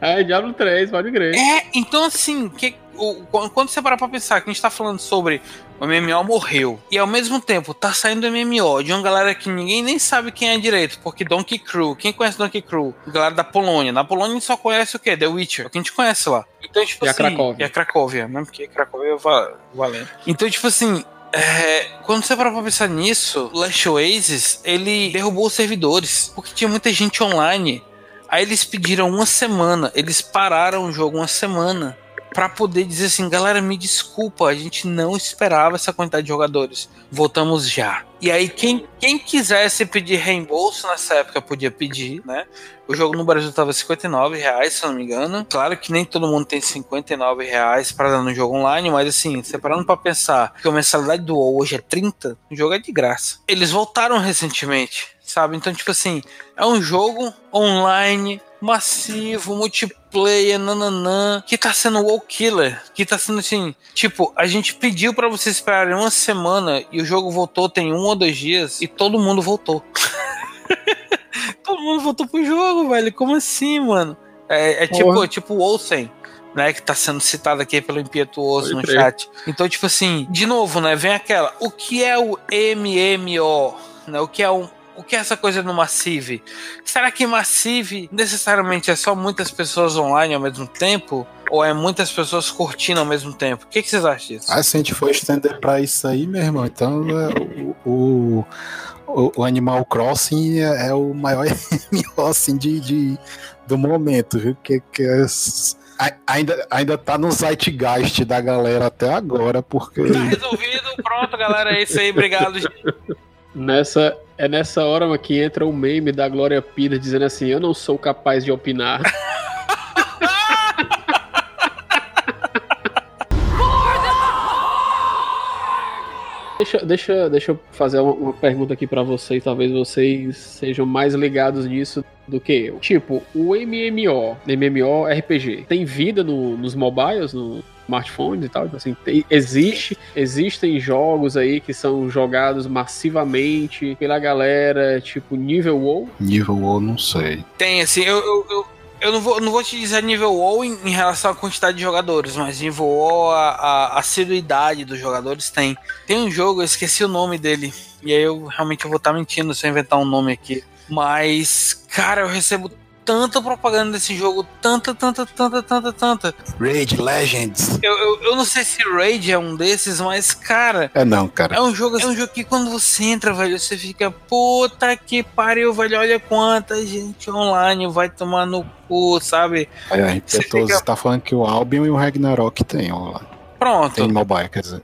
É, Diablo 3, pode crer. É, então assim, que, o, quando você parar pra pensar que a gente tá falando sobre o MMO morreu, e ao mesmo tempo tá saindo MMO de uma galera que ninguém nem sabe quem é direito, porque Donkey Crew, quem conhece Donkey Crew? Galera da Polônia. Na Polônia a gente só conhece o quê? The Witcher, que a gente conhece lá. Então, tipo E a assim. Cracóvia. E a Cracóvia, né? Porque Cracóvia é va- valendo. Então, tipo assim. É, quando você parar pra pensar nisso, o Last Oasis, ele derrubou os servidores, porque tinha muita gente online. Aí eles pediram uma semana, eles pararam o jogo uma semana pra poder dizer assim, galera, me desculpa, a gente não esperava essa quantidade de jogadores. Voltamos já. E aí quem, quem quisesse pedir reembolso nessa época podia pedir, né? O jogo no Brasil tava 59 reais, se eu não me engano. Claro que nem todo mundo tem 59 reais pra dar no jogo online, mas assim, separando pra pensar que a mensalidade do WoW hoje é 30, o jogo é de graça. Eles voltaram recentemente, sabe? Então, tipo assim, é um jogo online massivo, multiplayer, nananã, que tá sendo WoW Killer, que tá sendo assim, tipo, a gente pediu pra vocês esperarem uma semana e o jogo voltou tem um ou dois dias e todo mundo voltou. todo mundo voltou pro jogo, velho, como assim, mano? É, é tipo, tipo o Olsen, né, que tá sendo citado aqui pelo Impietuoso Pode no chat. Então, tipo assim, de novo, né, vem aquela, o que é o MMO, né, o que é um o que é essa coisa no Massive? Será que Massive necessariamente é só muitas pessoas online ao mesmo tempo? Ou é muitas pessoas curtindo ao mesmo tempo? O que, que vocês acham disso? Ah, se a gente for estender pra isso aí, meu irmão, então é, o, o, o Animal Crossing é, é o maior MMO assim, de, de, do momento, viu? Que, que é, ainda, ainda tá no zeitgeist da galera até agora, porque. Tá resolvido, pronto, galera. É isso aí, obrigado. gente. Nessa, é nessa hora mano, que entra o meme da Glória Pires dizendo assim: Eu não sou capaz de opinar. Deixa, deixa, deixa eu fazer uma, uma pergunta aqui pra vocês. Talvez vocês sejam mais ligados nisso do que eu. Tipo, o MMO, MMO RPG, tem vida no- nos mobiles, no smartphones e tal? Tipo Assim, tem- existe, existem jogos aí que são jogados massivamente pela galera, tipo nível WoW. Nível ou não sei. Tem, assim, eu, eu, eu, eu não, vou, não vou te dizer nível WoW em, em relação à quantidade de jogadores, mas nível WoW, a, a assiduidade dos jogadores tem. Tem um jogo, eu esqueci o nome dele, e aí eu realmente vou estar mentindo se eu inventar um nome aqui. Mas, cara, eu recebo tanta propaganda desse jogo, tanta, tanta, tanta, tanta, tanta. Raid Legends. Eu, eu, eu não sei se Raid é um desses, mas, cara, É não, cara. é um jogo, é um jogo que quando você entra, velho, você fica, puta que pariu, velho, olha quanta gente online vai tomar no cu, sabe? Aí a Impetuoso fica- tá falando que o Albion e o Ragnarok tem, ó lá. Pronto. Tem mobile, quer dizer.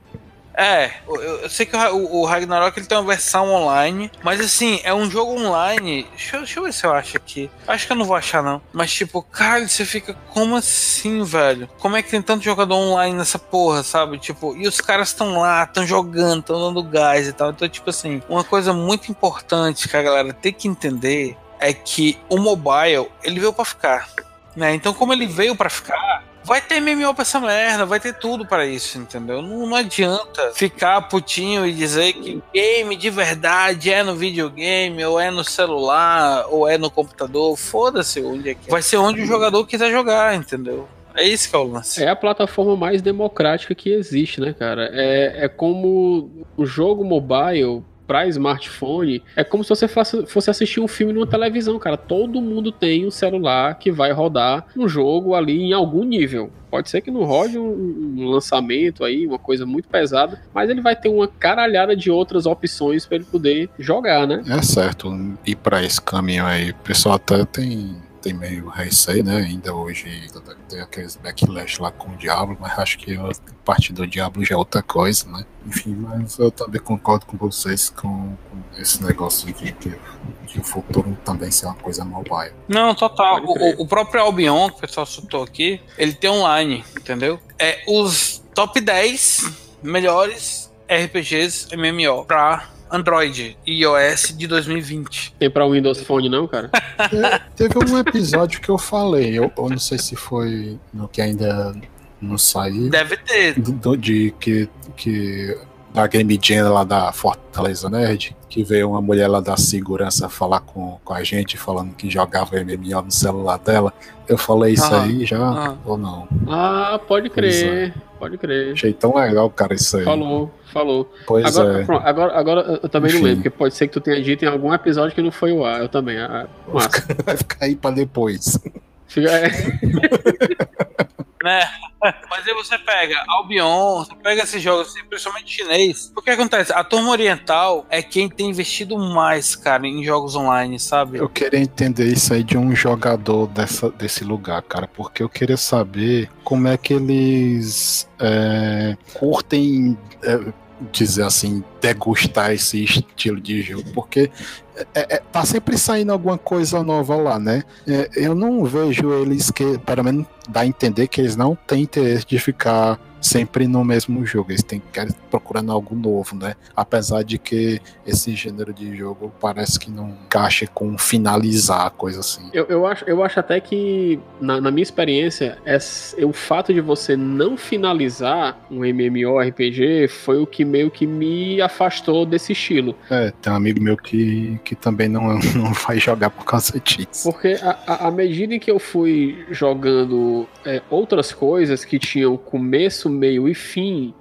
É, eu, eu sei que o, o, Ragnarok ele tem uma versão online, mas assim, é um jogo online. Deixa, deixa eu ver se eu acho aqui. Acho que eu não vou achar, não. Mas tipo, cara, você fica, como assim, velho? Como é que tem tanto jogador online nessa porra, sabe? Tipo, e os caras estão lá, estão jogando, estão dando gás e tal. Então, tipo assim, uma coisa muito importante que a galera tem que entender é que o mobile, ele veio pra ficar. Né? Então, como ele veio pra ficar, vai ter MMO pra essa merda, vai ter tudo pra isso, entendeu? Não, não adianta ficar putinho e dizer que game de verdade é no videogame, ou é no celular, ou é no computador. Foda-se onde é que é. Vai ser onde o jogador quiser jogar, entendeu? É isso que é o lance. É a plataforma mais democrática que existe, né, cara? É, é como o jogo mobile para smartphone é como se você fosse, assistir um filme numa televisão, cara. Todo mundo tem um celular que vai rodar um jogo ali em algum nível. Pode ser que não rode um, um lançamento aí, uma coisa muito pesada, mas ele vai ter uma caralhada de outras opções para ele poder jogar, né? É certo. Ir pra esse caminho aí. O pessoal até tem, tem meio receio, né? Ainda hoje tem aqueles backlash lá com o Diablo, mas acho que a parte do Diablo já é outra coisa, né? Enfim, mas eu também concordo com vocês com, com esse negócio de que, que o futuro também ser uma coisa mobile. Não, total. O- o próprio Albion, que o pessoal citou aqui, ele tem online, entendeu? É os top 10 melhores RPGs MMO pra Android e iOS de 2020. Tem para Windows Phone não, cara? Teve um episódio que eu falei, eu, eu não sei se foi no que ainda não saiu. Deve ter. do- do- de que, que da Game Jam lá da Fortaleza Nerd, que veio uma mulher lá da segurança falar com, com a gente, falando que jogava MMO no celular dela. Eu falei isso Aham, aí já aham. ou não? Ah, pode crer. Pois Pode crer. Achei tão legal, cara, isso aí. Falou, falou. Pois Agora, é. pronto, agora, agora eu também não Enfim. lembro, porque pode ser que tu tenha dito em algum episódio que não foi o ar. Eu também. Ah, massa. Vai ficar aí pra depois. Fica- é, né? Mas aí você pega Albion, você pega esses jogos, assim, principalmente chinês. O que acontece? A turma oriental é quem tem investido mais, cara, em jogos online, sabe? Eu queria entender isso aí de um jogador dessa, desse lugar, cara, porque eu queria saber como é que eles é, curtem, é, dizer assim, degustar esse estilo de jogo, porque é, é, tá sempre saindo alguma coisa nova lá, né? É, eu não vejo eles que, pelo menos dá a entender que eles não têm interesse de ficar sempre no mesmo jogo, eles têm querem procurando algo novo, né? Apesar de que esse gênero de jogo parece que não encaixa com finalizar, coisa assim. eu, eu, acho, eu acho até que, na, na minha experiência, ess- o fato de você não finalizar um MMORPG foi o que meio que me afastou desse estilo. É, tem um amigo meu que, que também não, não vai jogar por causa disso. Porque à medida em que eu fui jogando é, outras coisas que tinham começo, meio e fim,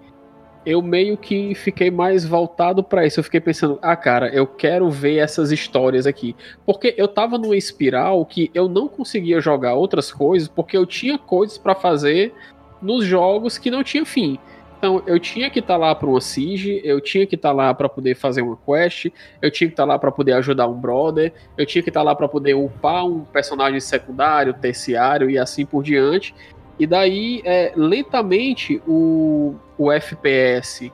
eu meio que fiquei mais voltado pra isso. Eu fiquei pensando, ah, cara, eu quero ver essas histórias aqui. Porque eu tava numa espiral que eu não conseguia jogar outras coisas porque eu tinha coisas pra fazer nos jogos que não tinha fim. Então, eu tinha que estar lá para uma siege, eu tinha que estar lá para poder fazer uma quest, eu tinha que estar lá para poder ajudar um brother, eu tinha que estar lá para poder upar um personagem secundário, terciário e assim por diante. E daí, é, lentamente, o, o FPS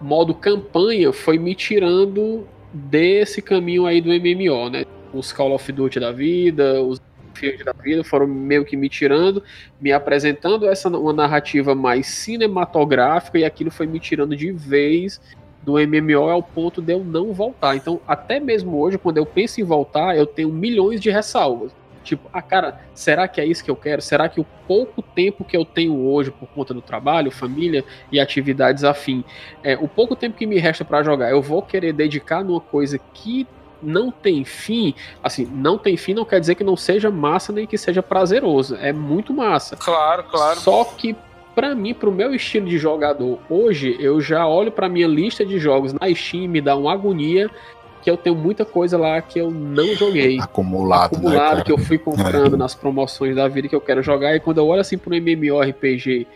modo campanha foi me tirando desse caminho aí do MMO, né? Os Call of Duty da vida, os Battlefield da vida foram meio que me tirando, me apresentando essa uma narrativa mais cinematográfica e aquilo foi me tirando de vez do MMO ao ponto de eu não voltar. Então, até mesmo hoje, quando eu penso em voltar, eu tenho milhões de ressalvas. Tipo, ah, cara, será que é isso que eu quero? Será que o pouco tempo que eu tenho hoje por conta do trabalho, família e atividades afim, é, o pouco tempo que me resta para jogar, eu vou querer dedicar numa coisa que não tem fim? Assim, não tem fim não quer dizer que não seja massa nem que seja prazeroso. É muito massa. Claro, claro. Só que Pra mim, pro meu estilo de jogador, hoje eu já olho pra minha lista de jogos na Steam e me dá uma agonia que eu tenho muita coisa lá que eu não joguei. Acumulado, né, Acumulado cara? que eu fui comprando nas promoções da vida que eu quero jogar. E quando eu olho assim pro MMORPG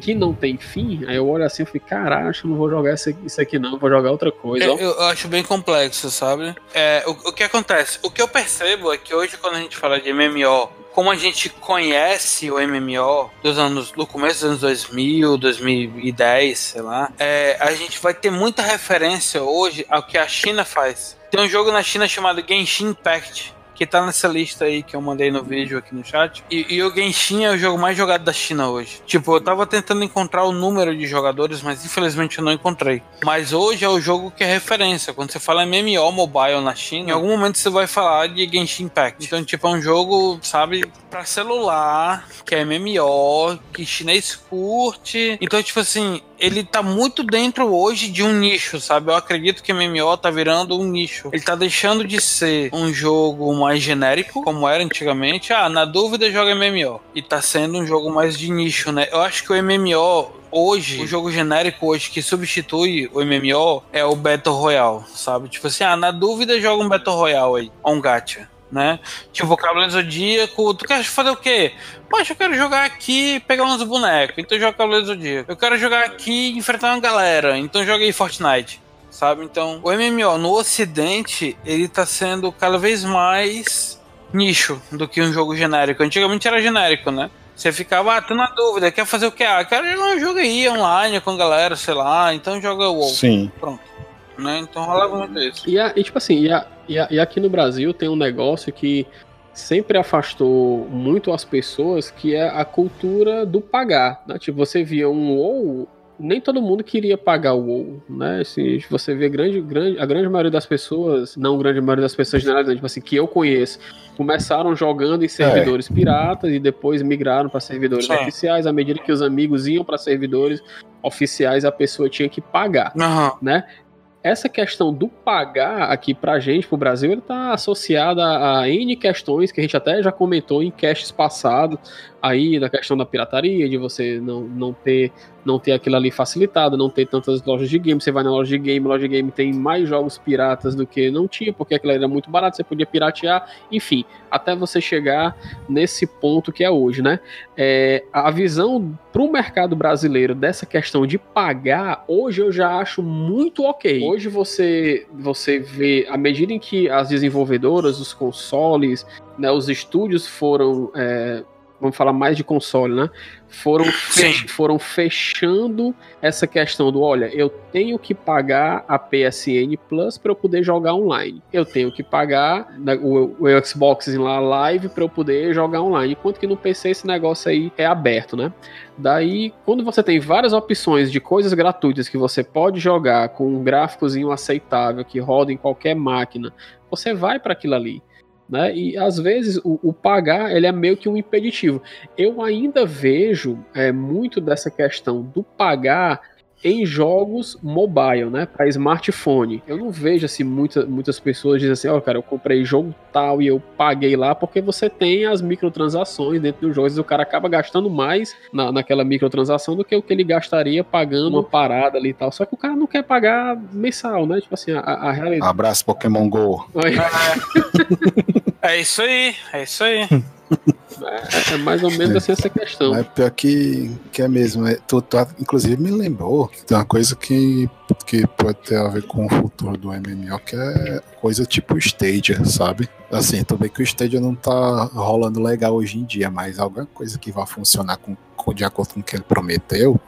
que não tem fim, aí eu olho assim e fico, caralho, acho que eu não vou jogar isso aqui- não, vou jogar outra coisa. Eu, eu acho bem complexo, sabe? É, o, o que acontece? O que eu percebo é que hoje, quando a gente fala de MMO, como a gente conhece o MMO dos anos, do começo dos anos 2000, 2010, sei lá, é, a gente vai ter muita referência hoje ao que a China faz. Tem um jogo na China chamado Genshin Impact. Que tá nessa lista aí que eu mandei no vídeo aqui no chat. E, e o Genshin é o jogo mais jogado da China hoje. Tipo, eu tava tentando encontrar o número de jogadores, mas infelizmente eu não encontrei. Mas hoje é o jogo que é referência. Quando você fala MMO mobile na China, em algum momento você vai falar de Genshin Impact. Então, tipo, é um jogo, sabe, pra celular, que é MMO, que chinês curte. Então, tipo assim, ele tá muito dentro hoje de um nicho, sabe? Eu acredito que MMO tá virando um nicho. Ele tá deixando de ser um jogo mais genérico, como era antigamente. Ah, na dúvida joga MMO. E tá sendo um jogo mais de nicho, né? Eu acho que o MMO hoje, o jogo genérico hoje que substitui o MMO é o Battle Royale, sabe? Tipo assim, ah, na dúvida joga um Battle Royale aí, ou um gacha. Né? Tipo, Cavaleiro Zodíaco, tu quer fazer o quê? Poxa, eu quero jogar aqui e pegar uns bonecos, então joga Cavaleiro Zodíaco. Eu quero jogar aqui e enfrentar uma galera, então joga aí Fortnite. Sabe? Então, o MMO no ocidente, ele tá sendo cada vez mais nicho do que um jogo genérico. Antigamente era genérico, né? Você ficava, ah, tô na dúvida, quer fazer o quê? Ah, quero jogar um jogo aí online com a galera, sei lá, então joga o WoW. Sim. Né? Então rolava muito isso. E, a- e, tipo assim, e, a- e a- e aqui no Brasil tem um negócio que sempre afastou muito as pessoas, que é a cultura do pagar. Né? Tipo, você via um WoW nem todo mundo queria pagar o WoW, né? Assim, você vê grande, grande, a grande maioria das pessoas, não grande maioria das pessoas generalizando, tipo assim, que eu conheço, começaram jogando em servidores é. piratas e depois migraram para servidores Sim. oficiais. À medida que os amigos iam para servidores oficiais, a pessoa tinha que pagar, uhum. né? Essa questão do pagar aqui pra gente, pro Brasil, ele tá associada a N questões que a gente até já comentou em casts passados, aí da questão da pirataria, de você não, não ter não ter aquilo ali facilitado, não ter tantas lojas de game. Você vai na loja de game, loja de game tem mais jogos piratas do que não tinha, porque aquilo era muito barato, você podia piratear, enfim, até você chegar nesse ponto que é hoje, né? É, a visão para o mercado brasileiro dessa questão de pagar, hoje eu já acho muito ok. Hoje você, você vê, à medida em que as desenvolvedoras, os consoles, né, os estúdios foram. É, vamos falar mais de console, né? Foram, fech foram fechando essa questão do, olha, eu tenho que pagar a PSN Plus para eu poder jogar online. Eu tenho que pagar o, o Xbox lá live para eu poder jogar online. Enquanto que no PC esse negócio aí é aberto, né? Daí, quando você tem várias opções de coisas gratuitas que você pode jogar com um gráficozinho aceitável que roda em qualquer máquina, você vai para aquilo ali. Né? E às vezes o, o, pagar ele é meio que um impeditivo. Eu ainda vejo é, muito dessa questão do pagar em jogos mobile, né, para smartphone. Eu não vejo assim muita, muitas pessoas dizem assim, ó, oh, cara, eu comprei jogo tal e eu paguei lá porque você tem as microtransações dentro dos jogos e o cara acaba gastando mais na, naquela microtransação do que o que ele gastaria pagando uma parada ali e tal. Só que o cara não quer pagar mensal, né? Tipo assim, a, a realidade. Abraço Pokémon Go. É. isso aí, é isso aí. É, é, mais ou menos assim essa questão. É pior que, que é mesmo. É, tu, tu, inclusive me lembrou de uma coisa que, que pode ter a ver com o futuro do MMO, que é coisa tipo Stadia, sabe? Assim, também que o Stadia não tá rolando legal hoje em dia, mas alguma coisa que vai funcionar com, com de acordo com o que ele prometeu,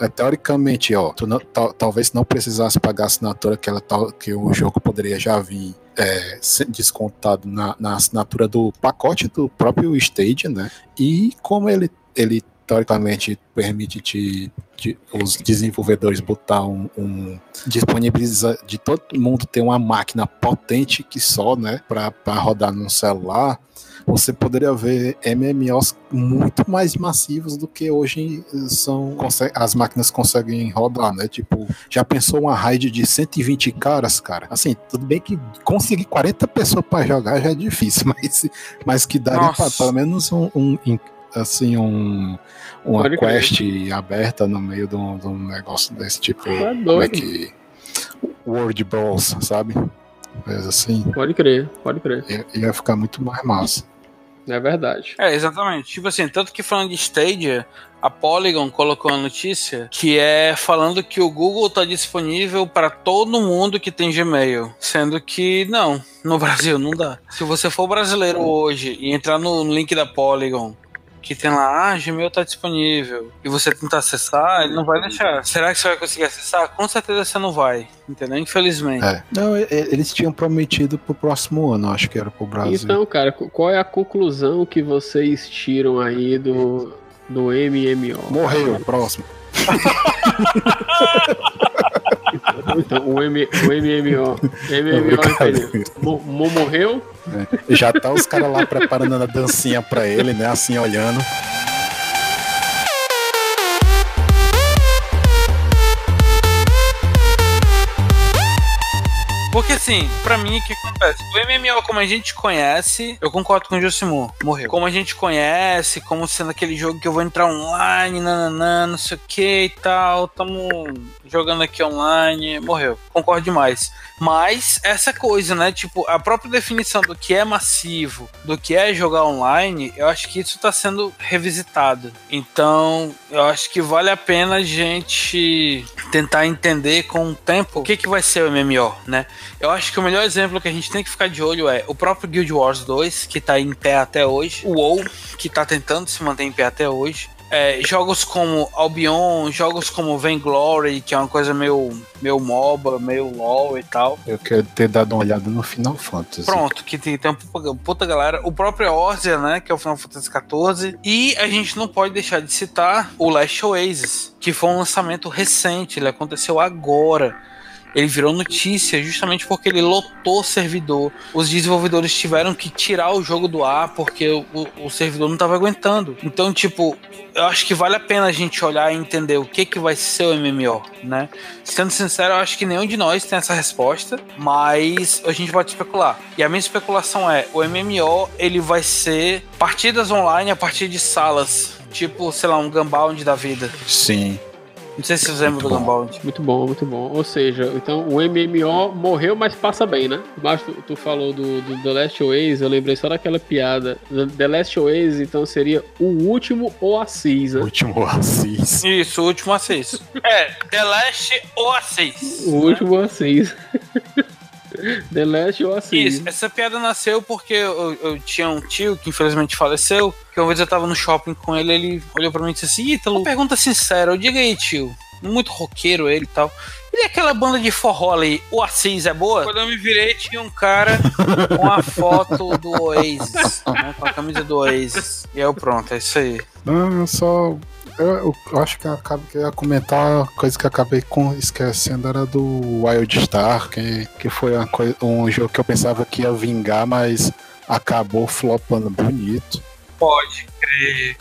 é, teoricamente, ó, não, talvez não precisasse pagar a assinatura que, ela, que o jogo poderia já vir é, descontado na, na, assinatura do pacote do próprio Stadia, né? E como ele, ele teoricamente permite te, te, os desenvolvedores botar um, um disponibiliza de todo mundo ter uma máquina potente que só, né, para rodar num celular você poderia ver MMOs muito mais massivos do que hoje são as máquinas conseguem rodar, né? Tipo, já pensou uma raid de 120 caras, cara? Assim, tudo bem que conseguir 40 pessoas para jogar já é difícil, mas, mas que daria pra, pelo menos um, um assim um uma Pode quest crer. aberta no meio de um, de um, negócio desse tipo, é como é que World Bros, sabe? Mas assim. Pode crer, pode crer. Ia, ia ficar muito mais massa. É verdade. É, exatamente. Tipo assim, tanto que falando de Stadia, a Polygon colocou a notícia que é falando que o Google está disponível para todo mundo que tem Gmail, sendo que não, no Brasil não dá. Se você for brasileiro hoje e entrar no link da Polygon que tem lá, ah, Gmail tá disponível, e você tentar acessar, ele não vai deixar. Será que você vai conseguir acessar? Com certeza você não vai, entendeu? Infelizmente. É. Não, eles tinham prometido pro próximo ano, acho que era pro Brasil. Então, cara, qual é a conclusão que vocês tiram aí do, do MMO? Morreu, próximo. então, o, M, o MMO. MMO Mo, morreu? É. Já tá os caras lá preparando a dancinha pra ele, né? Assim olhando. Porque assim, pra mim, o que acontece? O MMO, como a gente conhece, eu concordo com o Josimur, morreu. Como a gente conhece, como sendo aquele jogo que eu vou entrar online, nananã, não sei o que e tal, tamo jogando aqui online, morreu. Concordo demais. Mas essa coisa, né? Tipo, a própria definição do que é massivo, do que é jogar online, eu acho que isso está sendo revisitado. Então, eu acho que vale a pena a gente tentar entender com o tempo o que, que vai ser o MMO, né? Eu acho que o melhor exemplo que a gente tem que ficar de olho é o próprio Guild Wars 2, que está em pé até hoje, o WoW, que está tentando se manter em pé até hoje, é, jogos como Albion, jogos como Vainglory, que é uma coisa meio, meio MOBA, meio LOL e tal. Eu quero ter dado uma olhada no Final Fantasy. Pronto, que tem, tem uma puta galera. O próprio Orzia, né, que é o Final Fantasy XIV. E a gente não pode deixar de citar o Last Oasis, que foi um lançamento recente, ele aconteceu agora. Ele virou notícia justamente porque ele lotou o servidor. Os desenvolvedores tiveram que tirar o jogo do ar porque o, o, o servidor não estava aguentando. Então, tipo, eu acho que vale a pena a gente olhar e entender o que, que vai ser o MMO, né? Sendo sincero, eu acho que nenhum de nós tem essa resposta, mas a gente pode especular. E a minha especulação é, o MMO ele vai ser partidas online a partir de salas, tipo, sei lá, um Gunbound da vida. Sim. Não sei se vocês lembram do Muito bom. Gunbound. Muito bom, muito bom. Ou seja, então o MMO morreu, mas passa bem, né? Mas tu, tu falou do, do The Last Oasis, eu lembrei só daquela piada. The- Last Oasis, então, seria o último Oasis, né? Último Assis. Isso, o último A6. é, The Last Oasis. O último Oasis. The Last Oasis. Isso, essa piada nasceu porque eu, eu tinha um tio que infelizmente faleceu, que uma vez eu tava no shopping com ele, ele olhou pra mim e disse assim, Ítalo, uma pergunta sincera, eu diga aí, tio, muito roqueiro ele e tal. E aquela banda de forró ali, o Assis é boa? Quando eu me virei, tinha um cara com a foto do Oasis, né, com a camisa do Oasis. E aí eu pronto, é isso aí. Não, eu só. Eu, eu acho que eu acabo que eu ia comentar a coisa que eu acabei com, esquecendo era do Wild Star, que, que foi um jogo que eu pensava que ia vingar, mas acabou flopando bonito. Pode crer.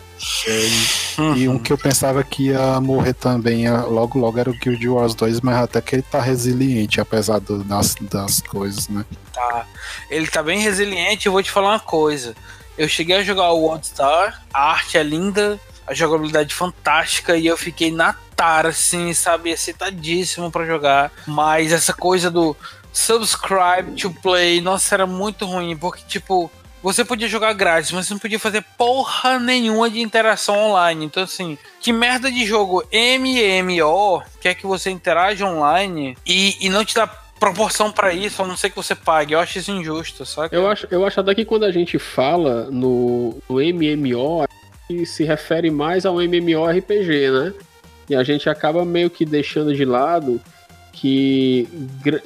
E um que eu pensava que ia morrer também ia- logo logo era o Guild Wars 2, mas até que ele tá resiliente, apesar do- das, das coisas, né? Tá. Ele tá bem resiliente, eu vou te falar uma coisa. Eu cheguei a jogar o World Star, a arte é linda, a jogabilidade fantástica e eu fiquei na tara, assim, sabe, excitadíssimo pra jogar. Mas essa coisa do subscribe to play, nossa, era muito ruim, porque, tipo, você podia jogar grátis, mas você não podia fazer porra nenhuma de interação online. Então, assim, que merda de jogo MMO quer que você interaja online e, e não te dá proporção pra isso, a não ser que você pague. Eu acho isso injusto, saca? Eu acho, eu acho até que quando a gente fala no, no MMO, gente se refere mais ao MMORPG, né? E a gente acaba meio que deixando de lado que,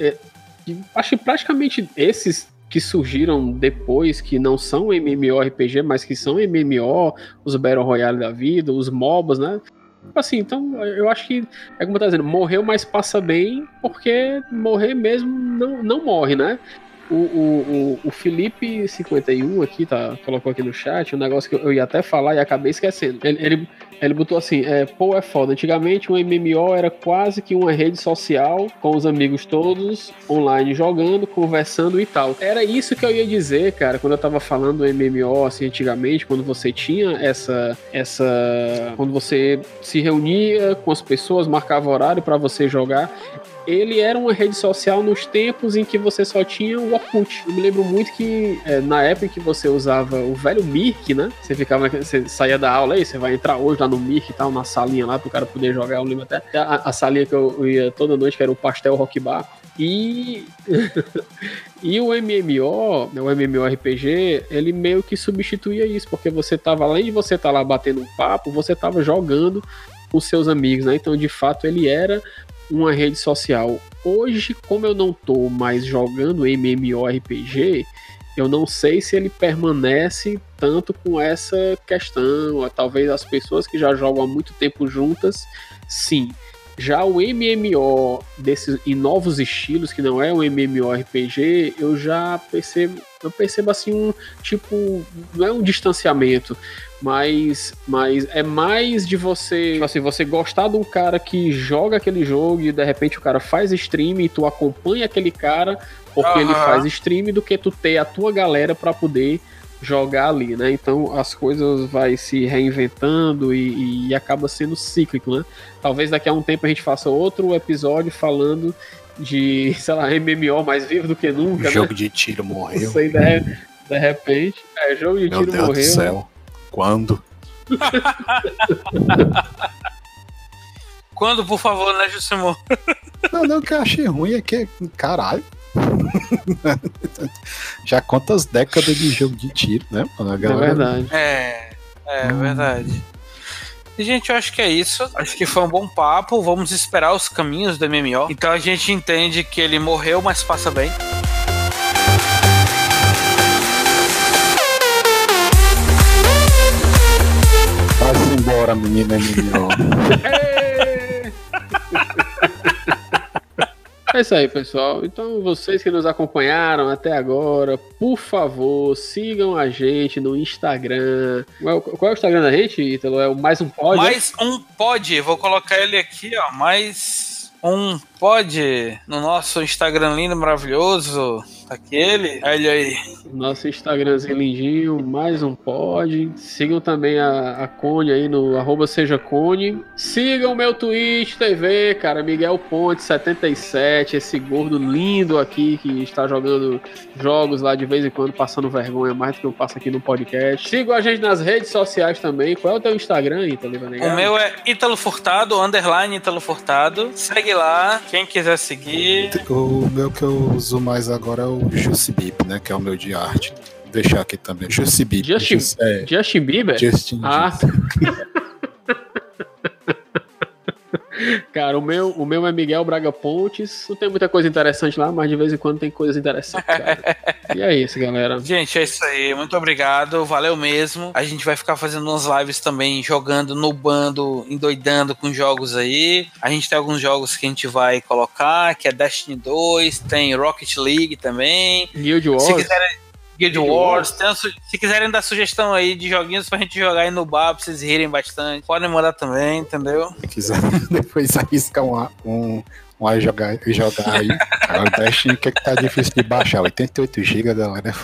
é, que acho que praticamente esses que surgiram depois, que não são MMORPG, mas que são MMO, os Battle Royale da vida, os MOBAs, né? Tipo Assim, então eu acho que, é como tá dizendo, morreu, mas passa bem, porque morrer mesmo não, não morre, né? O, o, o, o Felipe 51 aqui, tá, colocou aqui no chat um negócio que eu ia até falar e acabei esquecendo. Ele, ele, ele botou assim: é, pô, é foda. Antigamente o MMO era quase que uma rede social com os amigos todos online jogando, conversando e tal. Era isso que eu ia dizer, cara, quando eu tava falando do MMO, assim, antigamente, quando você tinha essa. essa quando você se reunia com as pessoas, marcava horário pra você jogar ele era uma rede social nos tempos em que você só tinha o Orkut. Eu me lembro muito que é, na época em que você usava o velho Mirk, né? Você ficava, você saía da aula aí, você vai entrar hoje lá no Mirk e tal, na salinha lá pro cara poder jogar. Eu lembro até a, a salinha que eu ia toda noite, que era o Pastel Rock Bar. E e o MMO, né, o MMORPG, ele meio que substituía isso, porque você tava, além de você estar lá batendo um papo, você tava jogando com seus amigos, né? Então, de fato, ele era uma rede social. Hoje, como eu não tô mais jogando MMORPG, eu não sei se ele permanece tanto com essa questão. Talvez as pessoas que já jogam há muito tempo juntas, sim. Já o MMO desses em novos estilos, que não é um MMORPG, eu já percebo, eu percebo assim um tipo, não é um distanciamento, mas, mas é mais de você, tipo assim, você gostar de um cara que joga aquele jogo e de repente o cara faz stream e tu acompanha aquele cara porque ele Aham. faz stream do que tu ter a tua galera para poder jogar ali, né? Então as coisas vai se reinventando e, e acaba sendo cíclico, né? Talvez daqui a um tempo a gente faça outro episódio falando de, sei lá, MMO mais vivo do que nunca, jogo né? de tiro morreu. Isso aí de, de repente. É, jogo de Meu tiro Deus morreu. do céu. Quando? Quando, por favor, né, Jusimon? Não, não, o que eu achei ruim é que, caralho. Já quantas décadas de jogo de tiro, né? mano? A É galera- verdade. É, é Hum. verdade. E, gente, eu acho que é isso. Acho que foi um bom papo. Vamos esperar os caminhos do MMO. Então a gente entende que ele morreu, mas passa bem. Vai-se embora, menina MMO. É isso aí, pessoal. Então, vocês que nos acompanharam até agora, por favor, sigam a gente no Instagram. Qual, qual é o Instagram da gente, Ítalo? É o Mais Um Pod? Mais um pod. Vou colocar ele aqui, ó. Mais um pod no nosso Instagram lindo, maravilhoso. Aquele. Olha aí. Nosso Instagramzinho lindinho, mais um pod. Sigam também a, a Cone aí no arroba seja Cone. Sigam o meu Twitch TV, cara, Miguel Ponte 77, esse gordo lindo aqui que está jogando jogos lá de vez em quando, passando vergonha mais do que eu passo aqui no podcast. Sigam a gente nas redes sociais também. Qual é o teu Instagram, Ítalo? O meu é Ítalo Furtado, underline Ítalo Furtado. Segue lá, quem quiser seguir. O meu que eu uso mais agora é o Jusibip, né? Que é o meu de arte. Vou deixar aqui também. Jusibip. Justin, Jus- é, Justin Bieber? Justin. Ah. Cara, o meu, o meu é Miguel Braga Pontes. Não tem muita coisa interessante lá, mas de vez em quando tem coisas interessantes, cara. e é isso, galera. Gente, é isso aí. Muito obrigado. Valeu mesmo. A gente vai ficar fazendo umas lives também, jogando, nubando, endoidando com jogos aí. A gente tem alguns jogos que a gente vai colocar, que é Destiny 2, tem Rocket League também. Guild Wars. Se quiserem. Guild Wars, su- se quiserem dar sugestão aí de joguinhos pra gente jogar aí no bar, pra vocês rirem bastante, podem mandar também, entendeu? Se quiser depois arrisca um, um, um a jogar, jogar aí. Agora o Destiny, o que, é que tá difícil de baixar? 88 GB, galera.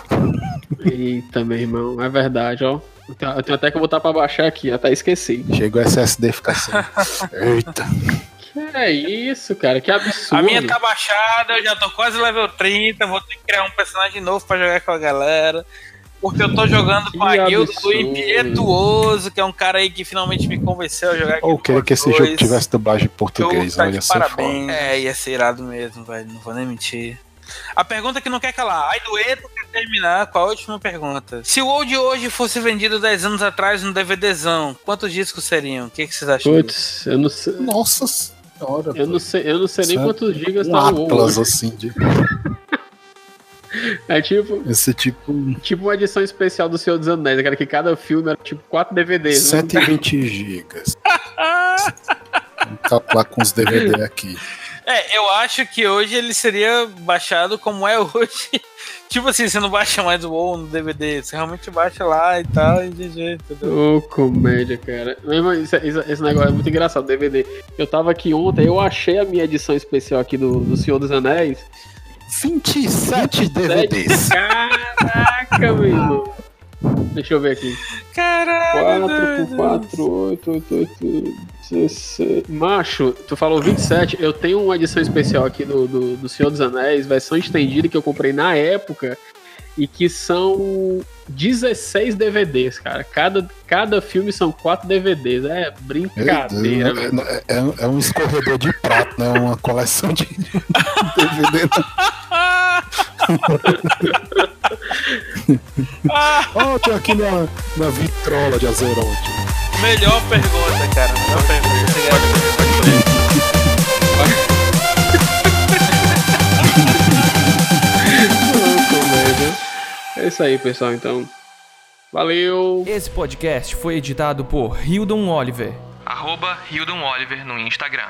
Eita, meu irmão, é verdade, ó. Eu tenho, eu tenho até que botar pra baixar aqui, até esqueci. Chegou SSD fica assim. Eita. Que é isso, cara, que absurdo. A minha tá baixada, eu já tô quase level 30, vou ter que criar um personagem novo pra jogar com a galera. Porque eu tô jogando com a guilda do. Impietuoso, que é um cara aí que finalmente me convenceu a jogar Ou queria que esse jogo tivesse dublagem em português, tá olha parabéns. É, ia ser irado mesmo, velho. Não vou nem mentir. A pergunta que não quer calar. Ai, Dueto quer terminar com a última pergunta. Se o de hoje fosse vendido 10 anos atrás no DVDzão, quantos discos seriam? O que, que vocês acham? Putz, eu não sei. Nossa senhora. Eu não sei, eu não sei nem Sabe? quantos gigas um tá o WoW. Atlas assim de. É tipo, Esse tipo. tipo uma edição especial do Senhor dos Anéis, cara, que cada filme era tipo 4 DVDs. né? 120 gigas. Vamos calcular com os DVD aqui. É, eu acho que hoje ele seria baixado como é hoje. Tipo assim, você não baixa mais o WoW no DVD, você realmente baixa lá e tal, e GG, entendeu? Ô, comédia, cara. Isso- esse negócio é muito engraçado, DVD. Eu tava aqui ontem, eu achei a minha edição especial aqui do, do Senhor dos Anéis. 27 DVDs. Caraca, meu irmão. Deixa eu ver aqui. Caralho! 4 doido. por 4, 8, 8, 8, 16. Macho, tu falou 27. Eu tenho uma edição especial aqui do, do, do Senhor dos Anéis, versão estendida que eu comprei na época. E que são 16 DVDs, cara. Cada, cada filme são 4 DVDs. É brincadeira, velho. É, é- é um escorredor de prato, né? Uma coleção de DVD. Ó, tem aqui na, na vitrola de Azeroth. Melhor pergunta, cara. Melhor pergunta. Obrigado. Ô, comédia. É isso aí, pessoal. Então, valeu. Esse podcast foi editado por Hildon Oliver. Arroba Hildon Oliver no Instagram.